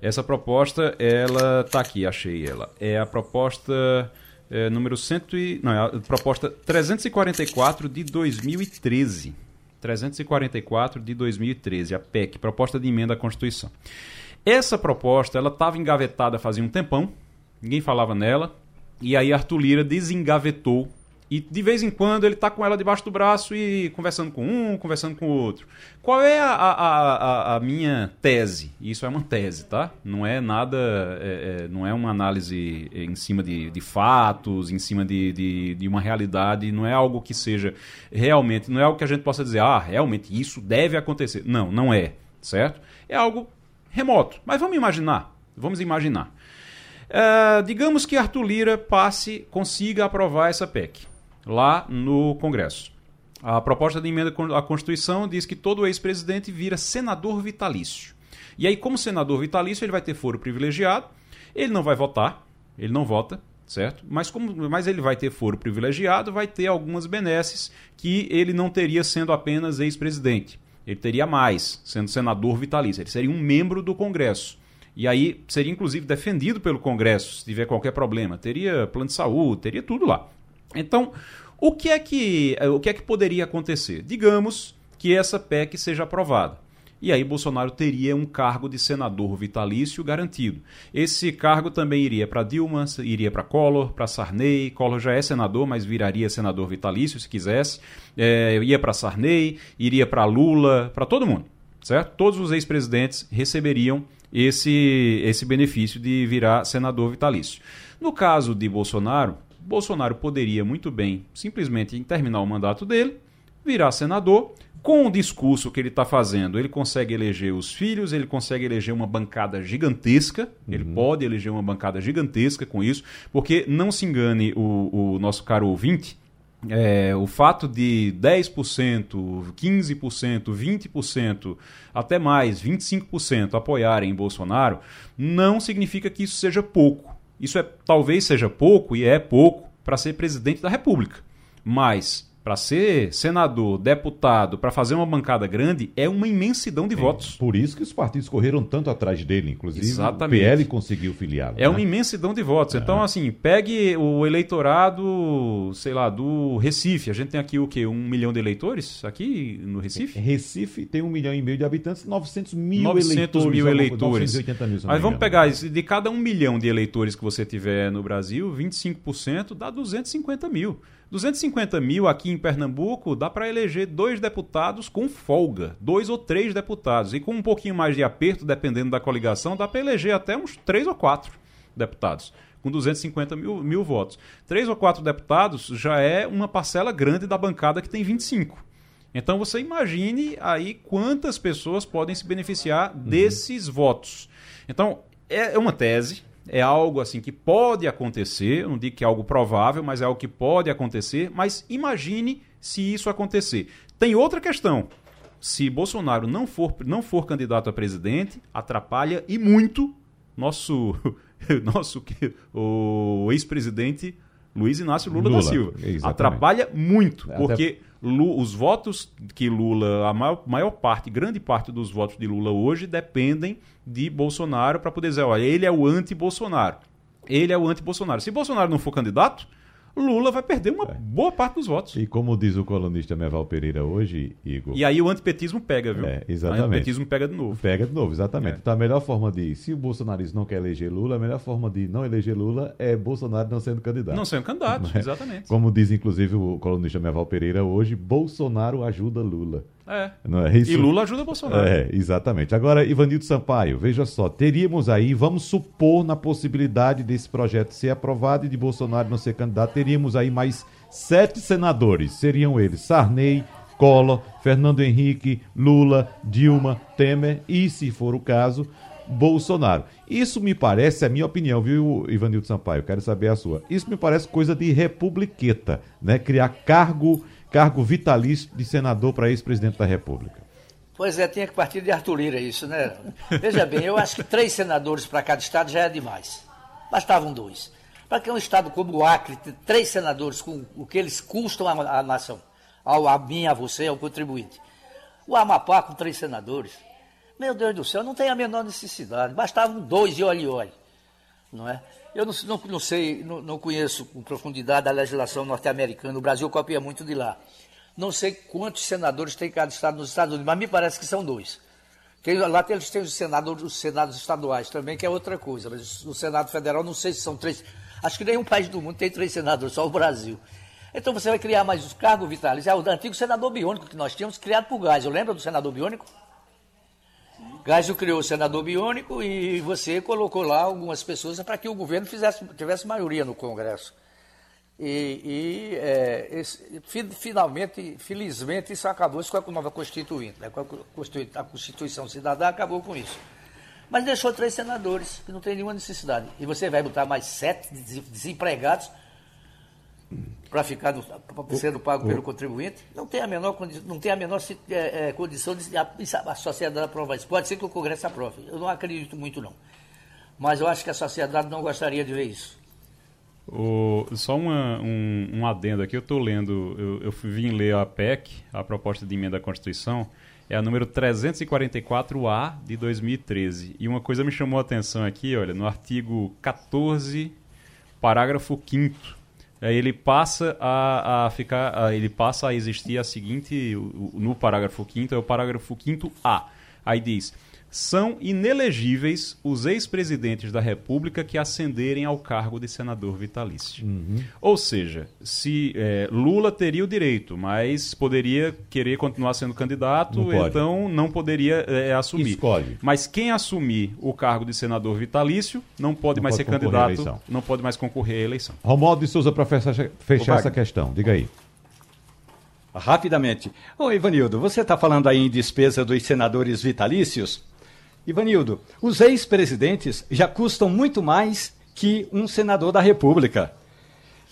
Essa proposta, ela está aqui, achei ela. É a proposta é, número 100 e, não, é a proposta 344 de 2013. 344 de 2013, a PEC, proposta de emenda à Constituição. Essa proposta, ela estava engavetada fazia um tempão, ninguém falava nela, e aí Arthur Lira desengavetou e de vez em quando ele está com ela debaixo do braço e conversando com um, conversando com o outro. Qual é a, a, a, a minha tese? Isso é uma tese, tá? Não é nada, é, é, não é uma análise em cima de, de fatos, em cima de, de, de, uma realidade, não é algo que seja realmente, não é algo que a gente possa dizer, ah, realmente isso deve acontecer. Não, não é, certo? É algo remoto. Mas vamos imaginar. Vamos imaginar. Uh, digamos que Arthur Lira passe, consiga aprovar essa PEC lá no Congresso. A proposta de emenda à Constituição diz que todo ex-presidente vira senador vitalício. E aí, como senador vitalício, ele vai ter foro privilegiado, ele não vai votar, ele não vota, certo? Mas, como, mas ele vai ter foro privilegiado, vai ter algumas benesses que ele não teria sendo apenas ex-presidente. Ele teria mais, sendo senador vitalício. Ele seria um membro do Congresso. E aí seria inclusive defendido pelo Congresso se tiver qualquer problema. Teria plano de saúde, teria tudo lá. Então, o que é que, o que, é que poderia acontecer? Digamos que essa PEC seja aprovada. E aí Bolsonaro teria um cargo de senador vitalício garantido. Esse cargo também iria para Dilma, iria para Collor, para Sarney. Collor já é senador, mas viraria senador vitalício se quisesse. É, ia para Sarney, iria para Lula, para todo mundo, certo? Todos os ex-presidentes receberiam esse, esse benefício de virar senador vitalício. No caso de Bolsonaro, Bolsonaro poderia muito bem simplesmente terminar o mandato dele, virar senador com o discurso que ele está fazendo, ele consegue eleger os filhos, ele consegue eleger uma bancada gigantesca, uhum. ele pode eleger uma bancada gigantesca com isso, porque não se engane o, o nosso caro ouvinte, é, o fato de 10%, 15%, 20%, até mais, 25% apoiarem Bolsonaro, não significa que isso seja pouco. Isso é talvez seja pouco e é pouco para ser presidente da República. Mas para ser senador, deputado, para fazer uma bancada grande, é uma imensidão de é, votos. Por isso que os partidos correram tanto atrás dele, inclusive Exatamente. o PL conseguiu filiá-lo. É né? uma imensidão de votos. É. Então, assim, pegue o eleitorado, sei lá, do Recife. A gente tem aqui o quê? Um milhão de eleitores aqui no Recife? Recife tem um milhão e meio de habitantes, 900 mil 900 eleitores. mil eleitores. 980 mil, Mas vamos pegar, de cada um milhão de eleitores que você tiver no Brasil, 25% dá 250 mil. 250 mil aqui em Pernambuco dá para eleger dois deputados com folga, dois ou três deputados. E com um pouquinho mais de aperto, dependendo da coligação, dá para eleger até uns três ou quatro deputados, com 250 mil, mil votos. Três ou quatro deputados já é uma parcela grande da bancada que tem 25. Então você imagine aí quantas pessoas podem se beneficiar uhum. desses votos. Então, é uma tese, é algo assim que pode acontecer, eu não digo que é algo provável, mas é algo que pode acontecer, mas imagine se isso acontecer. Tem outra questão. Se Bolsonaro não for, não for candidato a presidente, atrapalha e muito nosso nosso o ex-presidente Luiz Inácio Lula, Lula da Silva. Exatamente. Atrapalha muito, porque os votos que Lula, a maior, maior, parte, grande parte dos votos de Lula hoje dependem de Bolsonaro para poder dizer, olha, ele é o anti-Bolsonaro. Ele é o anti-Bolsonaro. Se Bolsonaro não for candidato, Lula vai perder uma é. boa parte dos votos. E como diz o colunista Meval Pereira hoje, Igor. E aí o antipetismo pega, viu? É, exatamente. O antipetismo pega de novo. Pega de novo, exatamente. É. Então a melhor forma de. Se o bolsonarismo não quer eleger Lula, a melhor forma de não eleger Lula é Bolsonaro não sendo candidato. Não sendo candidato, é? exatamente. Como diz inclusive o colunista Meval Pereira hoje, Bolsonaro ajuda Lula. É. Não é isso? E Lula ajuda Bolsonaro. É, exatamente. Agora, Ivanildo Sampaio, veja só, teríamos aí, vamos supor na possibilidade desse projeto ser aprovado e de Bolsonaro não ser candidato, teríamos aí mais sete senadores. Seriam eles Sarney, Collor, Fernando Henrique, Lula, Dilma, Temer e, se for o caso, Bolsonaro. Isso me parece, é a minha opinião, viu, Ivanildo Sampaio? Quero saber a sua. Isso me parece coisa de republiqueta, né? Criar cargo cargo vitalício de senador para ex-presidente da República. Pois é, tinha que partir de Arthur Lira isso, né? Veja bem, eu acho que três senadores para cada estado já é demais. Bastavam dois. Para que um estado como o Acre tenha três senadores com o que eles custam à, nação, ao, a mim, a você, ao contribuinte. O Amapá com três senadores. Meu Deus do céu, não tem a menor necessidade. Bastavam dois e olhe, olhe. Não é? Eu não, não, não sei, não, não, conheço com profundidade a legislação norte-americana. O Brasil copia muito de lá. Não sei quantos senadores tem cada estado nos Estados Unidos, mas me parece que são dois. Tem, lá eles têm os senadores, os senados estaduais também, que é outra coisa. Mas o Senado Federal, não sei se são três. Acho que nenhum país do mundo tem três senadores, só o Brasil. Então você vai criar mais os cargos vitais. É o antigo senador biônico que nós tínhamos, criado por gás. Eu lembro do senador biônico? Gásio criou o senador biônico e você colocou lá algumas pessoas para que o governo fizesse, tivesse maioria no Congresso. E, e é, esse, finalmente, felizmente, isso acabou isso com a nova Constituinte. Né? A Constituição Cidadã acabou com isso. Mas deixou três senadores, que não tem nenhuma necessidade. E você vai botar mais sete desempregados para ficar sendo pago pelo contribuinte, não tem a menor, não tem a menor é, é, condição de a, a sociedade aprovar isso. Pode ser que o Congresso aprove. Eu não acredito muito, não. Mas eu acho que a sociedade não gostaria de ver isso. O, só uma, um, um adendo aqui, eu estou lendo, eu, eu vim ler a PEC, a proposta de emenda à Constituição, é a número 344A de 2013. E uma coisa me chamou a atenção aqui, olha, no artigo 14, parágrafo 5 Aí ele passa a, a ficar, a, ele passa a existir a seguinte, no parágrafo 5 é o parágrafo 5 A. Aí diz: são inelegíveis os ex-presidentes da República que ascenderem ao cargo de senador vitalício. Uhum. Ou seja, se é, Lula teria o direito, mas poderia querer continuar sendo candidato, não então não poderia é, assumir. Escolhe. Mas quem assumir o cargo de senador vitalício não pode não mais pode ser candidato, não pode mais concorrer à eleição. Romualdo de Souza, para fechar, fechar essa questão, diga aí. Rapidamente. Ô, Ivanildo, você está falando aí em despesa dos senadores vitalícios? Ivanildo, os ex-presidentes já custam muito mais que um senador da República.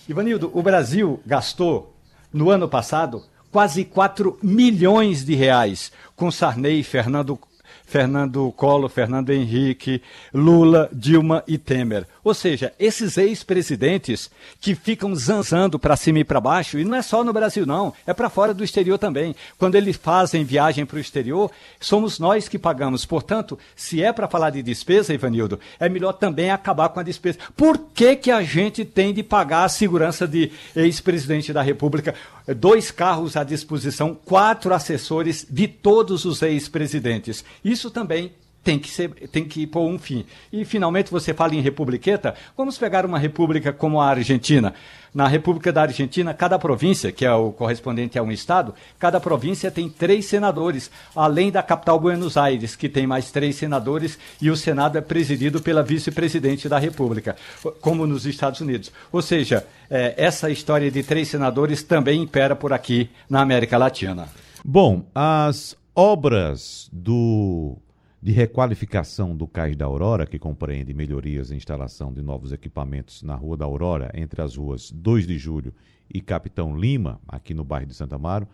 Ivanildo, o Brasil gastou no ano passado, quase 4 milhões de reais, com Sarney, Fernando Fernando Collor, Fernando Henrique, Lula, Dilma e Temer. Ou seja, esses ex-presidentes que ficam zanzando para cima e para baixo, e não é só no Brasil, não, é para fora do exterior também. Quando eles fazem viagem para o exterior, somos nós que pagamos. Portanto, se é para falar de despesa, Ivanildo, é melhor também acabar com a despesa. Por que, que a gente tem de pagar a segurança de ex-presidente da República? Dois carros à disposição, quatro assessores de todos os ex-presidentes. Isso também tem que, ser, tem que pôr um fim. E, finalmente, você fala em republiqueta, vamos pegar uma república como a Argentina. Na República da Argentina, cada província, que é o correspondente a um estado, cada província tem três senadores, além da capital Buenos Aires, que tem mais três senadores, e o Senado é presidido pela vice-presidente da República, como nos Estados Unidos. Ou seja, é, essa história de três senadores também impera por aqui na América Latina. Bom, as obras do de requalificação do Cais da Aurora, que compreende melhorias e instalação de novos equipamentos na Rua da Aurora, entre as ruas 2 de Julho e Capitão Lima, aqui no bairro de Santa Amaro,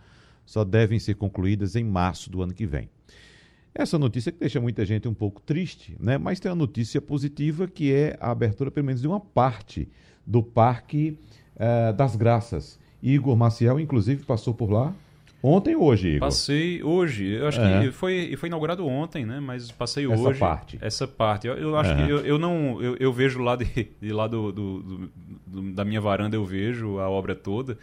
só devem ser concluídas em março do ano que vem. Essa notícia que deixa muita gente um pouco triste, né? mas tem uma notícia positiva que é a abertura, pelo menos, de uma parte do Parque uh, das Graças. Igor Maciel, inclusive, passou por lá Ontem ou hoje, Igor? Passei hoje. Eu acho é. que foi, foi inaugurado ontem, né? Mas passei essa hoje. Essa parte. Essa parte. Eu, eu acho é. que eu, eu não. Eu, eu, vejo lá de, de lá do, do, do, da minha varanda, eu vejo a obra toda.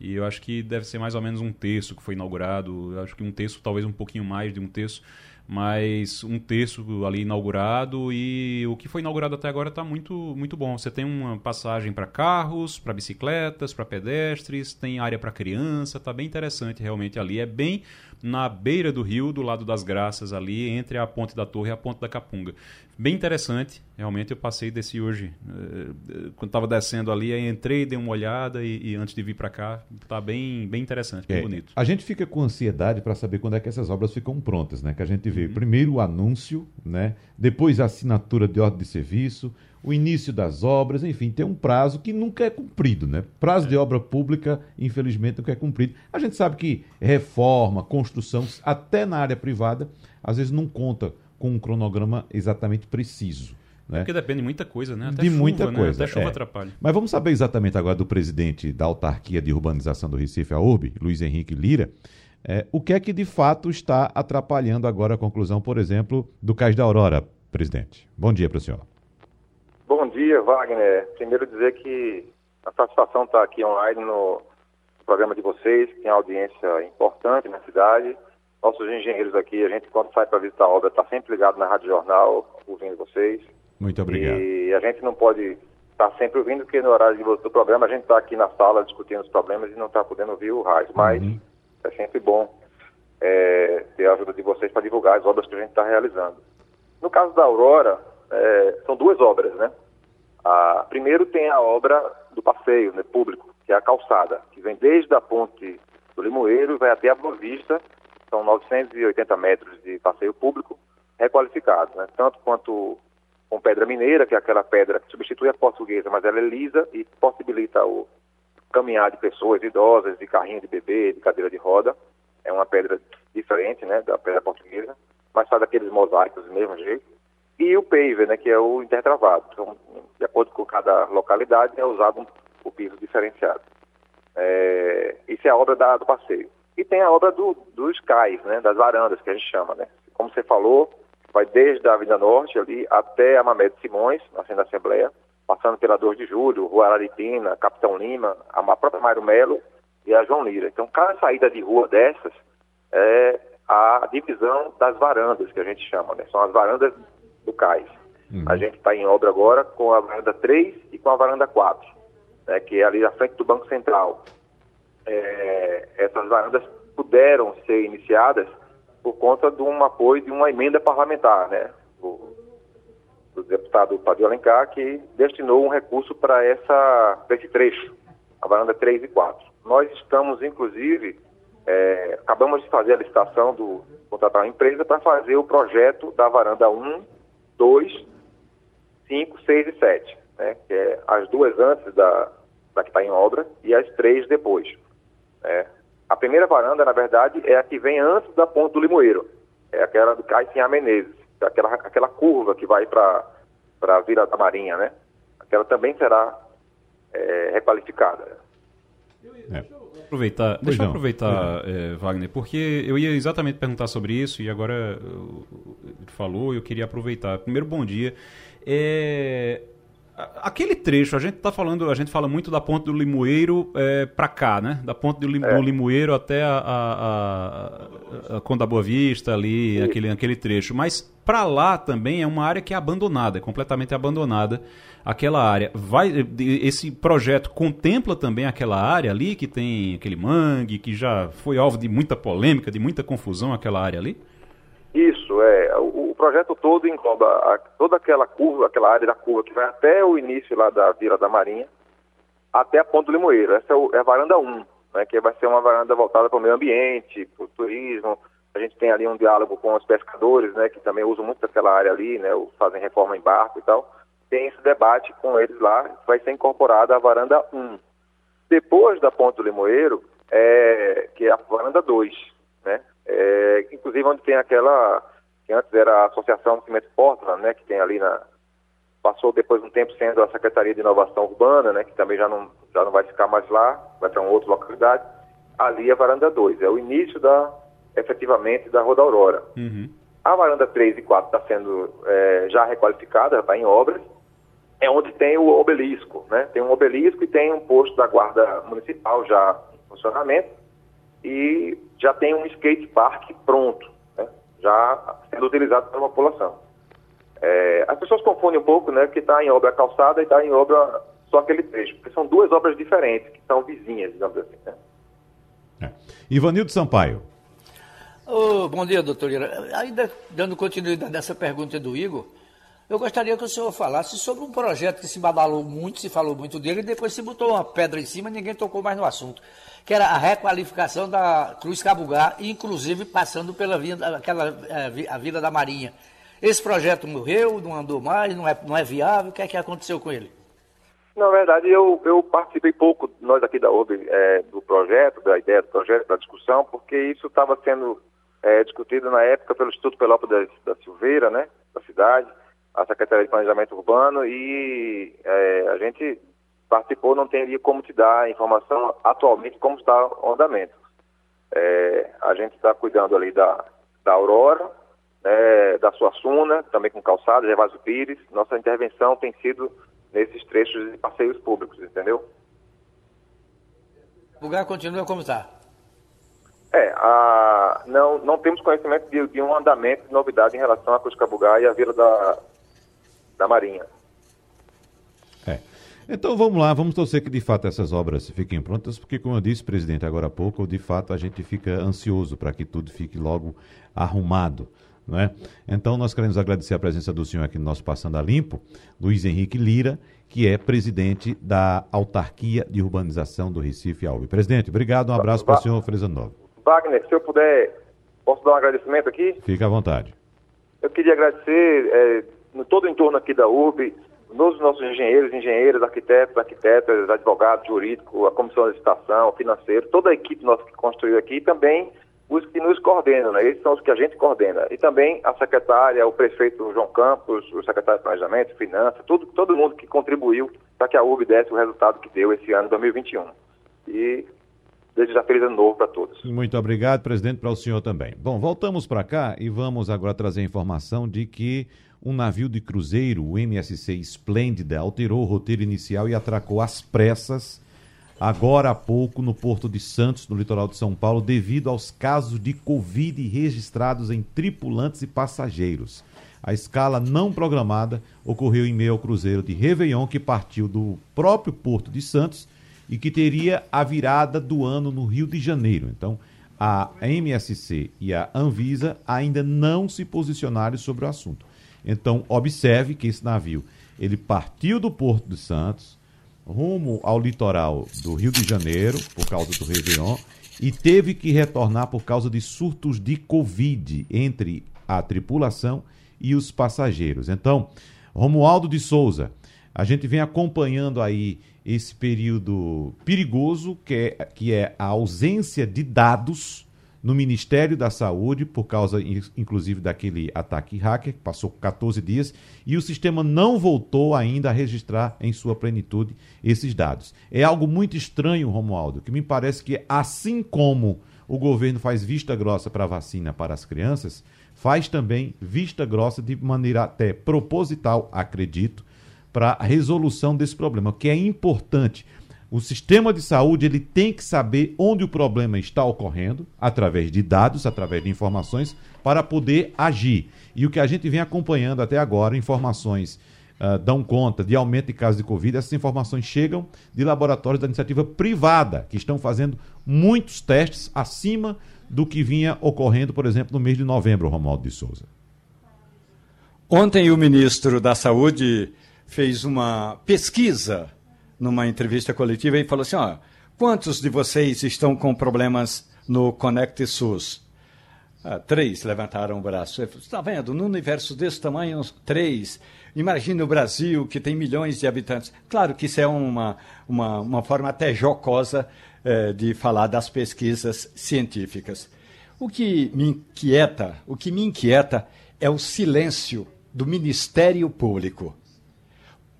E eu acho que deve ser mais ou menos um terço que foi inaugurado. Eu acho que um terço, talvez um pouquinho mais de um terço mas um terço ali inaugurado e o que foi inaugurado até agora está muito, muito bom. Você tem uma passagem para carros, para bicicletas, para pedestres, tem área para criança, está bem interessante realmente ali. É bem na beira do rio, do lado das Graças ali, entre a Ponte da Torre e a Ponte da Capunga. Bem interessante, realmente eu passei desse hoje, eh, quando estava descendo ali, aí entrei, dei uma olhada e, e antes de vir para cá, está bem, bem interessante, bem é, bonito. A gente fica com ansiedade para saber quando é que essas obras ficam prontas, né? Que a gente vê uhum. primeiro o anúncio, né? Depois a assinatura de ordem de serviço, o início das obras, enfim, tem um prazo que nunca é cumprido, né? Prazo é. de obra pública, infelizmente, nunca é cumprido. A gente sabe que reforma, construção, até na área privada, às vezes não conta com um cronograma exatamente preciso. Né? porque depende de muita coisa, né? Até de chuva, muita né? coisa. Até chuva é. atrapalha. Mas vamos saber exatamente agora do presidente da autarquia de urbanização do Recife, a URB, Luiz Henrique Lira, é, o que é que de fato está atrapalhando agora a conclusão, por exemplo, do Cais da Aurora, presidente? Bom dia para o senhor. Bom dia, Wagner. Primeiro dizer que a satisfação está aqui online no programa de vocês, que tem audiência importante na cidade. Nossos engenheiros aqui, a gente quando sai para visitar a obra está sempre ligado na Rádio Jornal, ouvindo vocês. Muito obrigado. E a gente não pode estar tá sempre ouvindo, porque no horário do programa a gente está aqui na sala discutindo os problemas e não está podendo ouvir o rádio. Mas uhum. é sempre bom é, ter a ajuda de vocês para divulgar as obras que a gente está realizando. No caso da Aurora, é, são duas obras, né? A, primeiro tem a obra do passeio né, público, que é a calçada, que vem desde a ponte do Limoeiro e vai até a Boa Vista, são 980 metros de passeio público requalificado, né? tanto quanto com pedra mineira, que é aquela pedra que substitui a portuguesa, mas ela é lisa e possibilita o caminhar de pessoas idosas, de carrinho de bebê, de cadeira de roda. É uma pedra diferente né, da pedra portuguesa, mas faz aqueles mosaicos do mesmo jeito e o paver, né, que é o intertravado. Então, de acordo com cada localidade, é usado um, o piso diferenciado. É, isso é a obra da, do passeio. E tem a obra do, dos cais, né, das varandas, que a gente chama. Né? Como você falou, vai desde a Avenida Norte ali até a Mamed Simões, na Centro da Assembleia, passando pela 2 de Julho, Rua Araritina, Capitão Lima, a própria Mário Melo e a João Lira. Então, cada saída de rua dessas é a divisão das varandas, que a gente chama. Né? São as varandas do cais. Uhum. A gente está em obra agora com a varanda 3 e com a varanda 4, né, que é ali à frente do Banco Central. É, essas varandas puderam ser iniciadas por conta de um apoio de uma emenda parlamentar, né, do, do deputado Padre Alencar, que destinou um recurso para esse trecho, a varanda 3 e 4. Nós estamos, inclusive, é, acabamos de fazer a licitação do contratar uma empresa para fazer o projeto da varanda 1 2, 5, 6 e 7, né? que é as duas antes da, da que está em obra e as três depois. É. A primeira varanda, na verdade, é a que vem antes da ponte do Limoeiro. É aquela do Caicinha Menezes, aquela, aquela curva que vai para a Vila da Marinha, né? Aquela também será é, requalificada. É. Aproveitar, deixa eu aproveitar, é, Wagner, porque eu ia exatamente perguntar sobre isso e agora ele falou, eu queria aproveitar. Primeiro, bom dia. É, Aquele trecho, a gente tá falando, a gente fala muito da ponte do Limoeiro é, para cá, né? Da ponte do, Lim, é. do Limoeiro até a, a, a, a Conda Boa Vista ali, aquele, aquele trecho. Mas para lá também é uma área que é abandonada, é completamente abandonada aquela área. Vai, esse projeto contempla também aquela área ali que tem aquele mangue, que já foi alvo de muita polêmica, de muita confusão aquela área ali? Isso, é. O, o projeto todo engloba a, toda aquela curva, aquela área da curva que vai até o início lá da Vila da Marinha, até a Ponta Limoeiro. Essa é, o, é a varanda 1, né, que vai ser uma varanda voltada para o meio ambiente, para o turismo. A gente tem ali um diálogo com os pescadores, né, que também usam muito aquela área ali, né, fazem reforma em barco e tal. Tem esse debate com eles lá, vai ser incorporada a varanda 1. Depois da Ponta do Limoeiro, é, que é a varanda 2, né? É, inclusive onde tem aquela que antes era a Associação de Cimento Portland, né, que tem ali na passou depois de um tempo sendo a Secretaria de Inovação Urbana, né, que também já não já não vai ficar mais lá, vai para uma outra localidade. Ali é a varanda 2, é o início da efetivamente da Roda Aurora. Uhum. A varanda 3 e 4 está sendo é, já requalificada, está em obras. É onde tem o obelisco, né? Tem um obelisco e tem um posto da Guarda Municipal já em funcionamento e já tem um skate park pronto, né? já sendo utilizado pela população. É, as pessoas confundem um pouco, né, que está em obra calçada e está em obra só aquele trecho, porque são duas obras diferentes, que são vizinhas, digamos assim. Né? É. Ivanildo Sampaio. Oh, bom dia, doutor Ira. Ainda dando continuidade nessa pergunta do Igor, eu gostaria que o senhor falasse sobre um projeto que se badalou muito, se falou muito dele, e depois se botou uma pedra em cima e ninguém tocou mais no assunto, que era a requalificação da Cruz Cabugá, inclusive passando pela via, aquela, é, a Vila da Marinha. Esse projeto morreu, não andou mais, não é, não é viável, o que é que aconteceu com ele? Na verdade, eu, eu participei pouco, nós aqui da OB, é, do projeto, da ideia do projeto, da discussão, porque isso estava sendo é, discutido na época pelo Instituto Pelópolis da, Silveira, né, da cidade, a Secretaria de Planejamento Urbano e é, a gente participou, não teria como te dar informação atualmente como está o andamento. É, a gente está cuidando ali da, da Aurora, né, da Suassuna, também com calçada, Gervásio Pires. Nossa intervenção tem sido nesses trechos de passeios públicos, entendeu? O lugar continua como está? É, a, não, não temos conhecimento de, de, um andamento de novidade em relação a Cuscabugá e a Vila da, da Marinha. É. Então vamos lá, vamos torcer que de fato essas obras fiquem prontas, porque como eu disse, presidente, agora há pouco, de fato a gente fica ansioso para que tudo fique logo arrumado. É? Então nós queremos agradecer a presença do senhor aqui no nosso Passando a Limpo, Luiz Henrique Lira, que é presidente da Autarquia de Urbanização do Recife Alves. Presidente, obrigado, um abraço para o senhor Freza Nova. Wagner, se eu puder, posso dar um agradecimento aqui? Fique à vontade. Eu queria agradecer é, no todo o entorno aqui da URB, todos os nossos engenheiros, engenheiras, arquitetos, arquitetas, advogados, jurídicos, a comissão de licitação, financeiro, toda a equipe nossa que construiu aqui e também os que nos coordenam, né? Esses são os que a gente coordena. E também a secretária, o prefeito João Campos, o secretário de Planejamento, Finanças, tudo, todo mundo que contribuiu para que a URB desse o resultado que deu esse ano 2021. E desejar feliz ano novo para todos. Muito obrigado, presidente, para o senhor também. Bom, voltamos para cá e vamos agora trazer a informação de que um navio de cruzeiro, o MSC Esplêndida, alterou o roteiro inicial e atracou às pressas, agora há pouco, no Porto de Santos, no litoral de São Paulo, devido aos casos de Covid registrados em tripulantes e passageiros. A escala não programada ocorreu em meio ao cruzeiro de Réveillon, que partiu do próprio Porto de Santos e que teria a virada do ano no Rio de Janeiro. Então, a MSC e a Anvisa ainda não se posicionaram sobre o assunto. Então, observe que esse navio, ele partiu do Porto de Santos, rumo ao litoral do Rio de Janeiro, por causa do Réveillon, e teve que retornar por causa de surtos de Covid entre a tripulação e os passageiros. Então, Romualdo de Souza, A gente vem acompanhando aí esse período perigoso, que é, que é a ausência de dados no Ministério da Saúde, por causa, inclusive, daquele ataque hacker, que passou 14 dias, e o sistema não voltou ainda a registrar em sua plenitude esses dados. É algo muito estranho, Romualdo, que me parece que, assim como o governo faz vista grossa para a vacina para as crianças, faz também vista grossa de maneira até proposital, acredito, para a resolução desse problema, o que é importante. O sistema de saúde ele tem que saber onde o problema está ocorrendo, através de dados, através de informações, para poder agir. E o que a gente vem acompanhando até agora, informações uh, dão conta de aumento de casos de Covid, essas informações chegam de laboratórios da iniciativa privada, que estão fazendo muitos testes acima do que vinha ocorrendo, por exemplo, no mês de novembro, Romualdo de Souza. Ontem o ministro da Saúde fez uma pesquisa numa entrevista coletiva e falou assim: ó, quantos de vocês estão com problemas no Conect SUS? Ah, três levantaram o braço. Está vendo? Num universo desse tamanho, três. Imagine o Brasil, que tem milhões de habitantes. Claro que isso é uma, uma, uma forma até jocosa eh, de falar das pesquisas científicas. O que me inquieta, o que me inquieta é o silêncio do Ministério Público.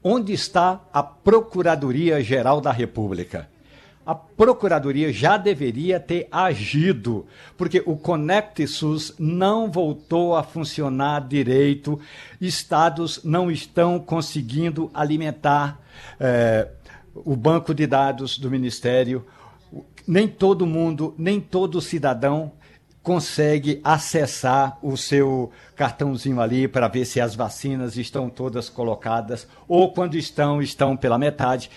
Onde está a Procuradoria-Geral da República? A Procuradoria já deveria ter agido, porque o Conect SUS não voltou a funcionar direito, estados não estão conseguindo alimentar eh, o banco de dados do Ministério. Nem todo mundo, nem todo cidadão consegue acessar o seu cartãozinho ali para ver se as vacinas estão todas colocadas, ou quando estão, estão pela metade.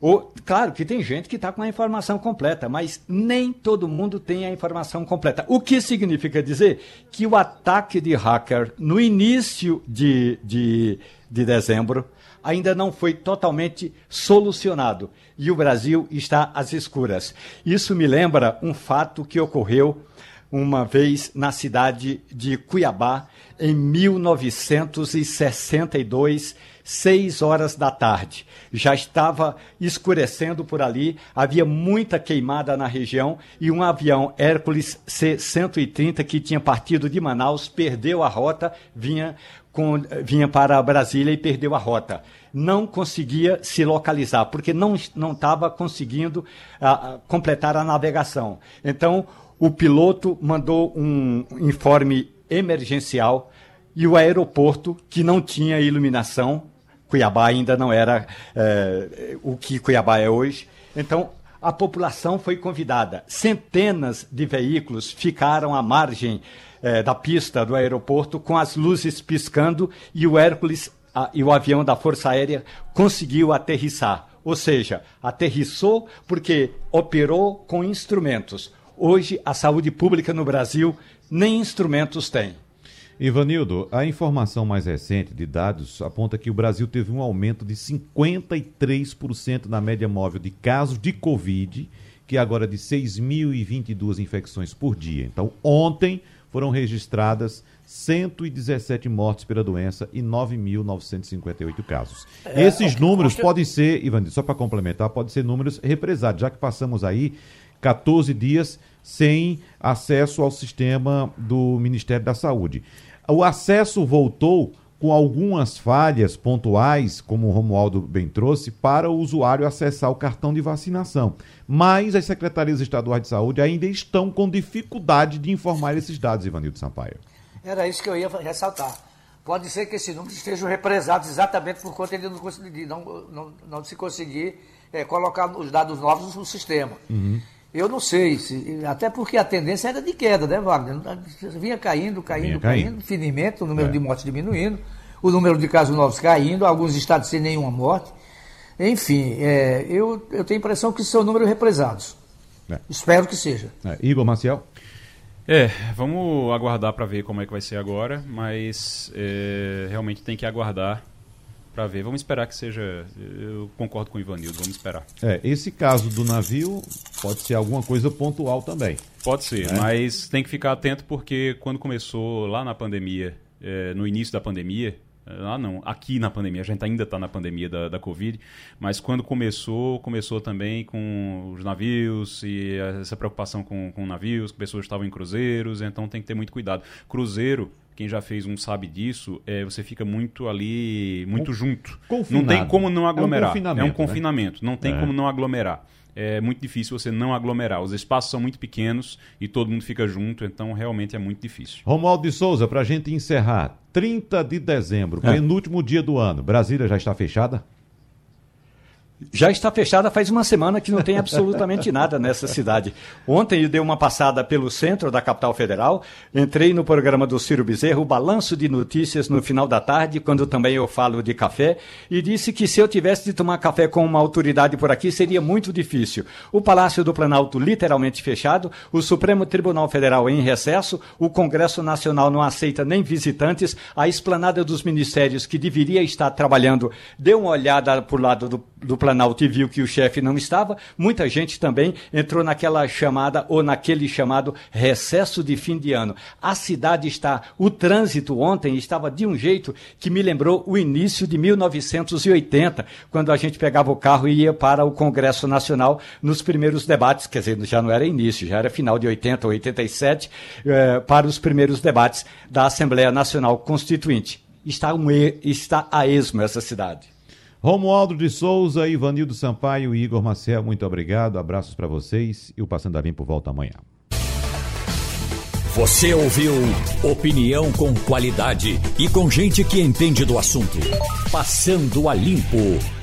Ou, claro que tem gente que está com a informação completa, mas nem todo mundo tem a informação completa. O que significa dizer que o ataque de hacker no início de, de, de dezembro ainda não foi totalmente solucionado e o Brasil está às escuras. Isso me lembra um fato que ocorreu uma vez na cidade de Cuiabá, em 1962, seis horas da tarde. Já estava escurecendo por ali, havia muita queimada na região e um avião Hércules C-130 que tinha partido de Manaus perdeu a rota, vinha, com, vinha para Brasília e perdeu a rota. Não conseguia se localizar, porque não estava conseguindo uh, completar a navegação. Então, o piloto mandou um informe emergencial e o aeroporto, que não tinha iluminação, Cuiabá ainda não era é, o que Cuiabá é hoje. Então, a população foi convidada. Centenas de veículos ficaram à margem é, da pista do aeroporto com as luzes piscando e o Hércules a, e o avião da Força Aérea conseguiu aterrissar. Ou seja, aterrissou porque operou com instrumentos. Hoje, a saúde pública no Brasil nem instrumentos tem. Ivanildo, a informação mais recente de dados aponta que o Brasil teve um aumento de 53% na média móvel de casos de Covid, que é agora de 6.022 infecções por dia. Então, ontem foram registradas 117 mortes pela doença e 9.958 casos. É, Esses números podem ser, Ivanildo, só para complementar, podem ser números represados, já que passamos aí 14 dias sem acesso ao sistema do Ministério da Saúde. O acesso voltou com algumas falhas pontuais, como o Romualdo bem trouxe, para o usuário acessar o cartão de vacinação. Mas as secretarias estaduais de saúde ainda estão com dificuldade de informar esses dados, Ivanildo Sampaio. Era isso que eu ia ressaltar. Pode ser que esses números estejam represados exatamente por conta de não, não, não, não se conseguir é, colocar os dados novos no sistema. Uhum. Eu não sei, se, até porque a tendência era de queda, né, Wagner? Vinha caindo, caindo, Vinha caindo, caindo, o número é. de mortes diminuindo, o número de casos novos caindo, alguns estados sem nenhuma morte. Enfim, é, eu, eu tenho a impressão que são números represados. É. Espero que seja. É. Igor Maciel? É, vamos aguardar para ver como é que vai ser agora, mas é, realmente tem que aguardar para ver. Vamos esperar que seja. Eu concordo com o Ivanildo, vamos esperar. É, esse caso do navio pode ser alguma coisa pontual também. Pode ser, né? mas tem que ficar atento porque quando começou lá na pandemia, é, no início da pandemia, Ah, não. Aqui na pandemia, a gente ainda está na pandemia da, da Covid, mas quando começou, começou também com os navios e essa preocupação com, com navios, que pessoas estavam em cruzeiros, então tem que ter muito cuidado. Cruzeiro, quem já fez um sabe disso, é, você fica muito ali, muito junto. Confinado. Não tem como não aglomerar. É um confinamento. É um confinamento. Né? Não tem é. como não aglomerar é muito difícil você não aglomerar. Os espaços são muito pequenos e todo mundo fica junto, então realmente é muito difícil. Romualdo de Souza, para a gente encerrar, 30 de dezembro, é. penúltimo dia do ano, Brasília já está fechada? Já está fechada faz uma semana que não tem absolutamente nada nessa cidade. Ontem eu dei uma passada pelo centro da capital federal, entrei no programa do Ciro Bezerro, o balanço de notícias no final da tarde, quando também eu falo de café, e disse que se eu tivesse de tomar café com uma autoridade por aqui seria muito difícil. O Palácio do Planalto literalmente fechado, o Supremo Tribunal Federal em recesso, o Congresso Nacional não aceita nem visitantes, a esplanada dos ministérios que deveria estar trabalhando deu uma olhada por lado do, do Planalto e viu que o chefe não estava, muita gente também entrou naquela chamada ou naquele chamado recesso de fim de ano. A cidade está, o trânsito ontem estava de um jeito que me lembrou o início de 1980, quando a gente pegava o carro e ia para o Congresso Nacional nos primeiros debates, quer dizer, já não era início, já era final de 80, 87, eh, para os primeiros debates da Assembleia Nacional Constituinte. Está, um, está a esmo essa cidade. Romualdo de Souza, Ivanildo Sampaio e Igor Maciel, muito obrigado. Abraços para vocês e o Passando a Limpo volta amanhã. Você ouviu opinião com qualidade e com gente que entende do assunto. Passando a Limpo.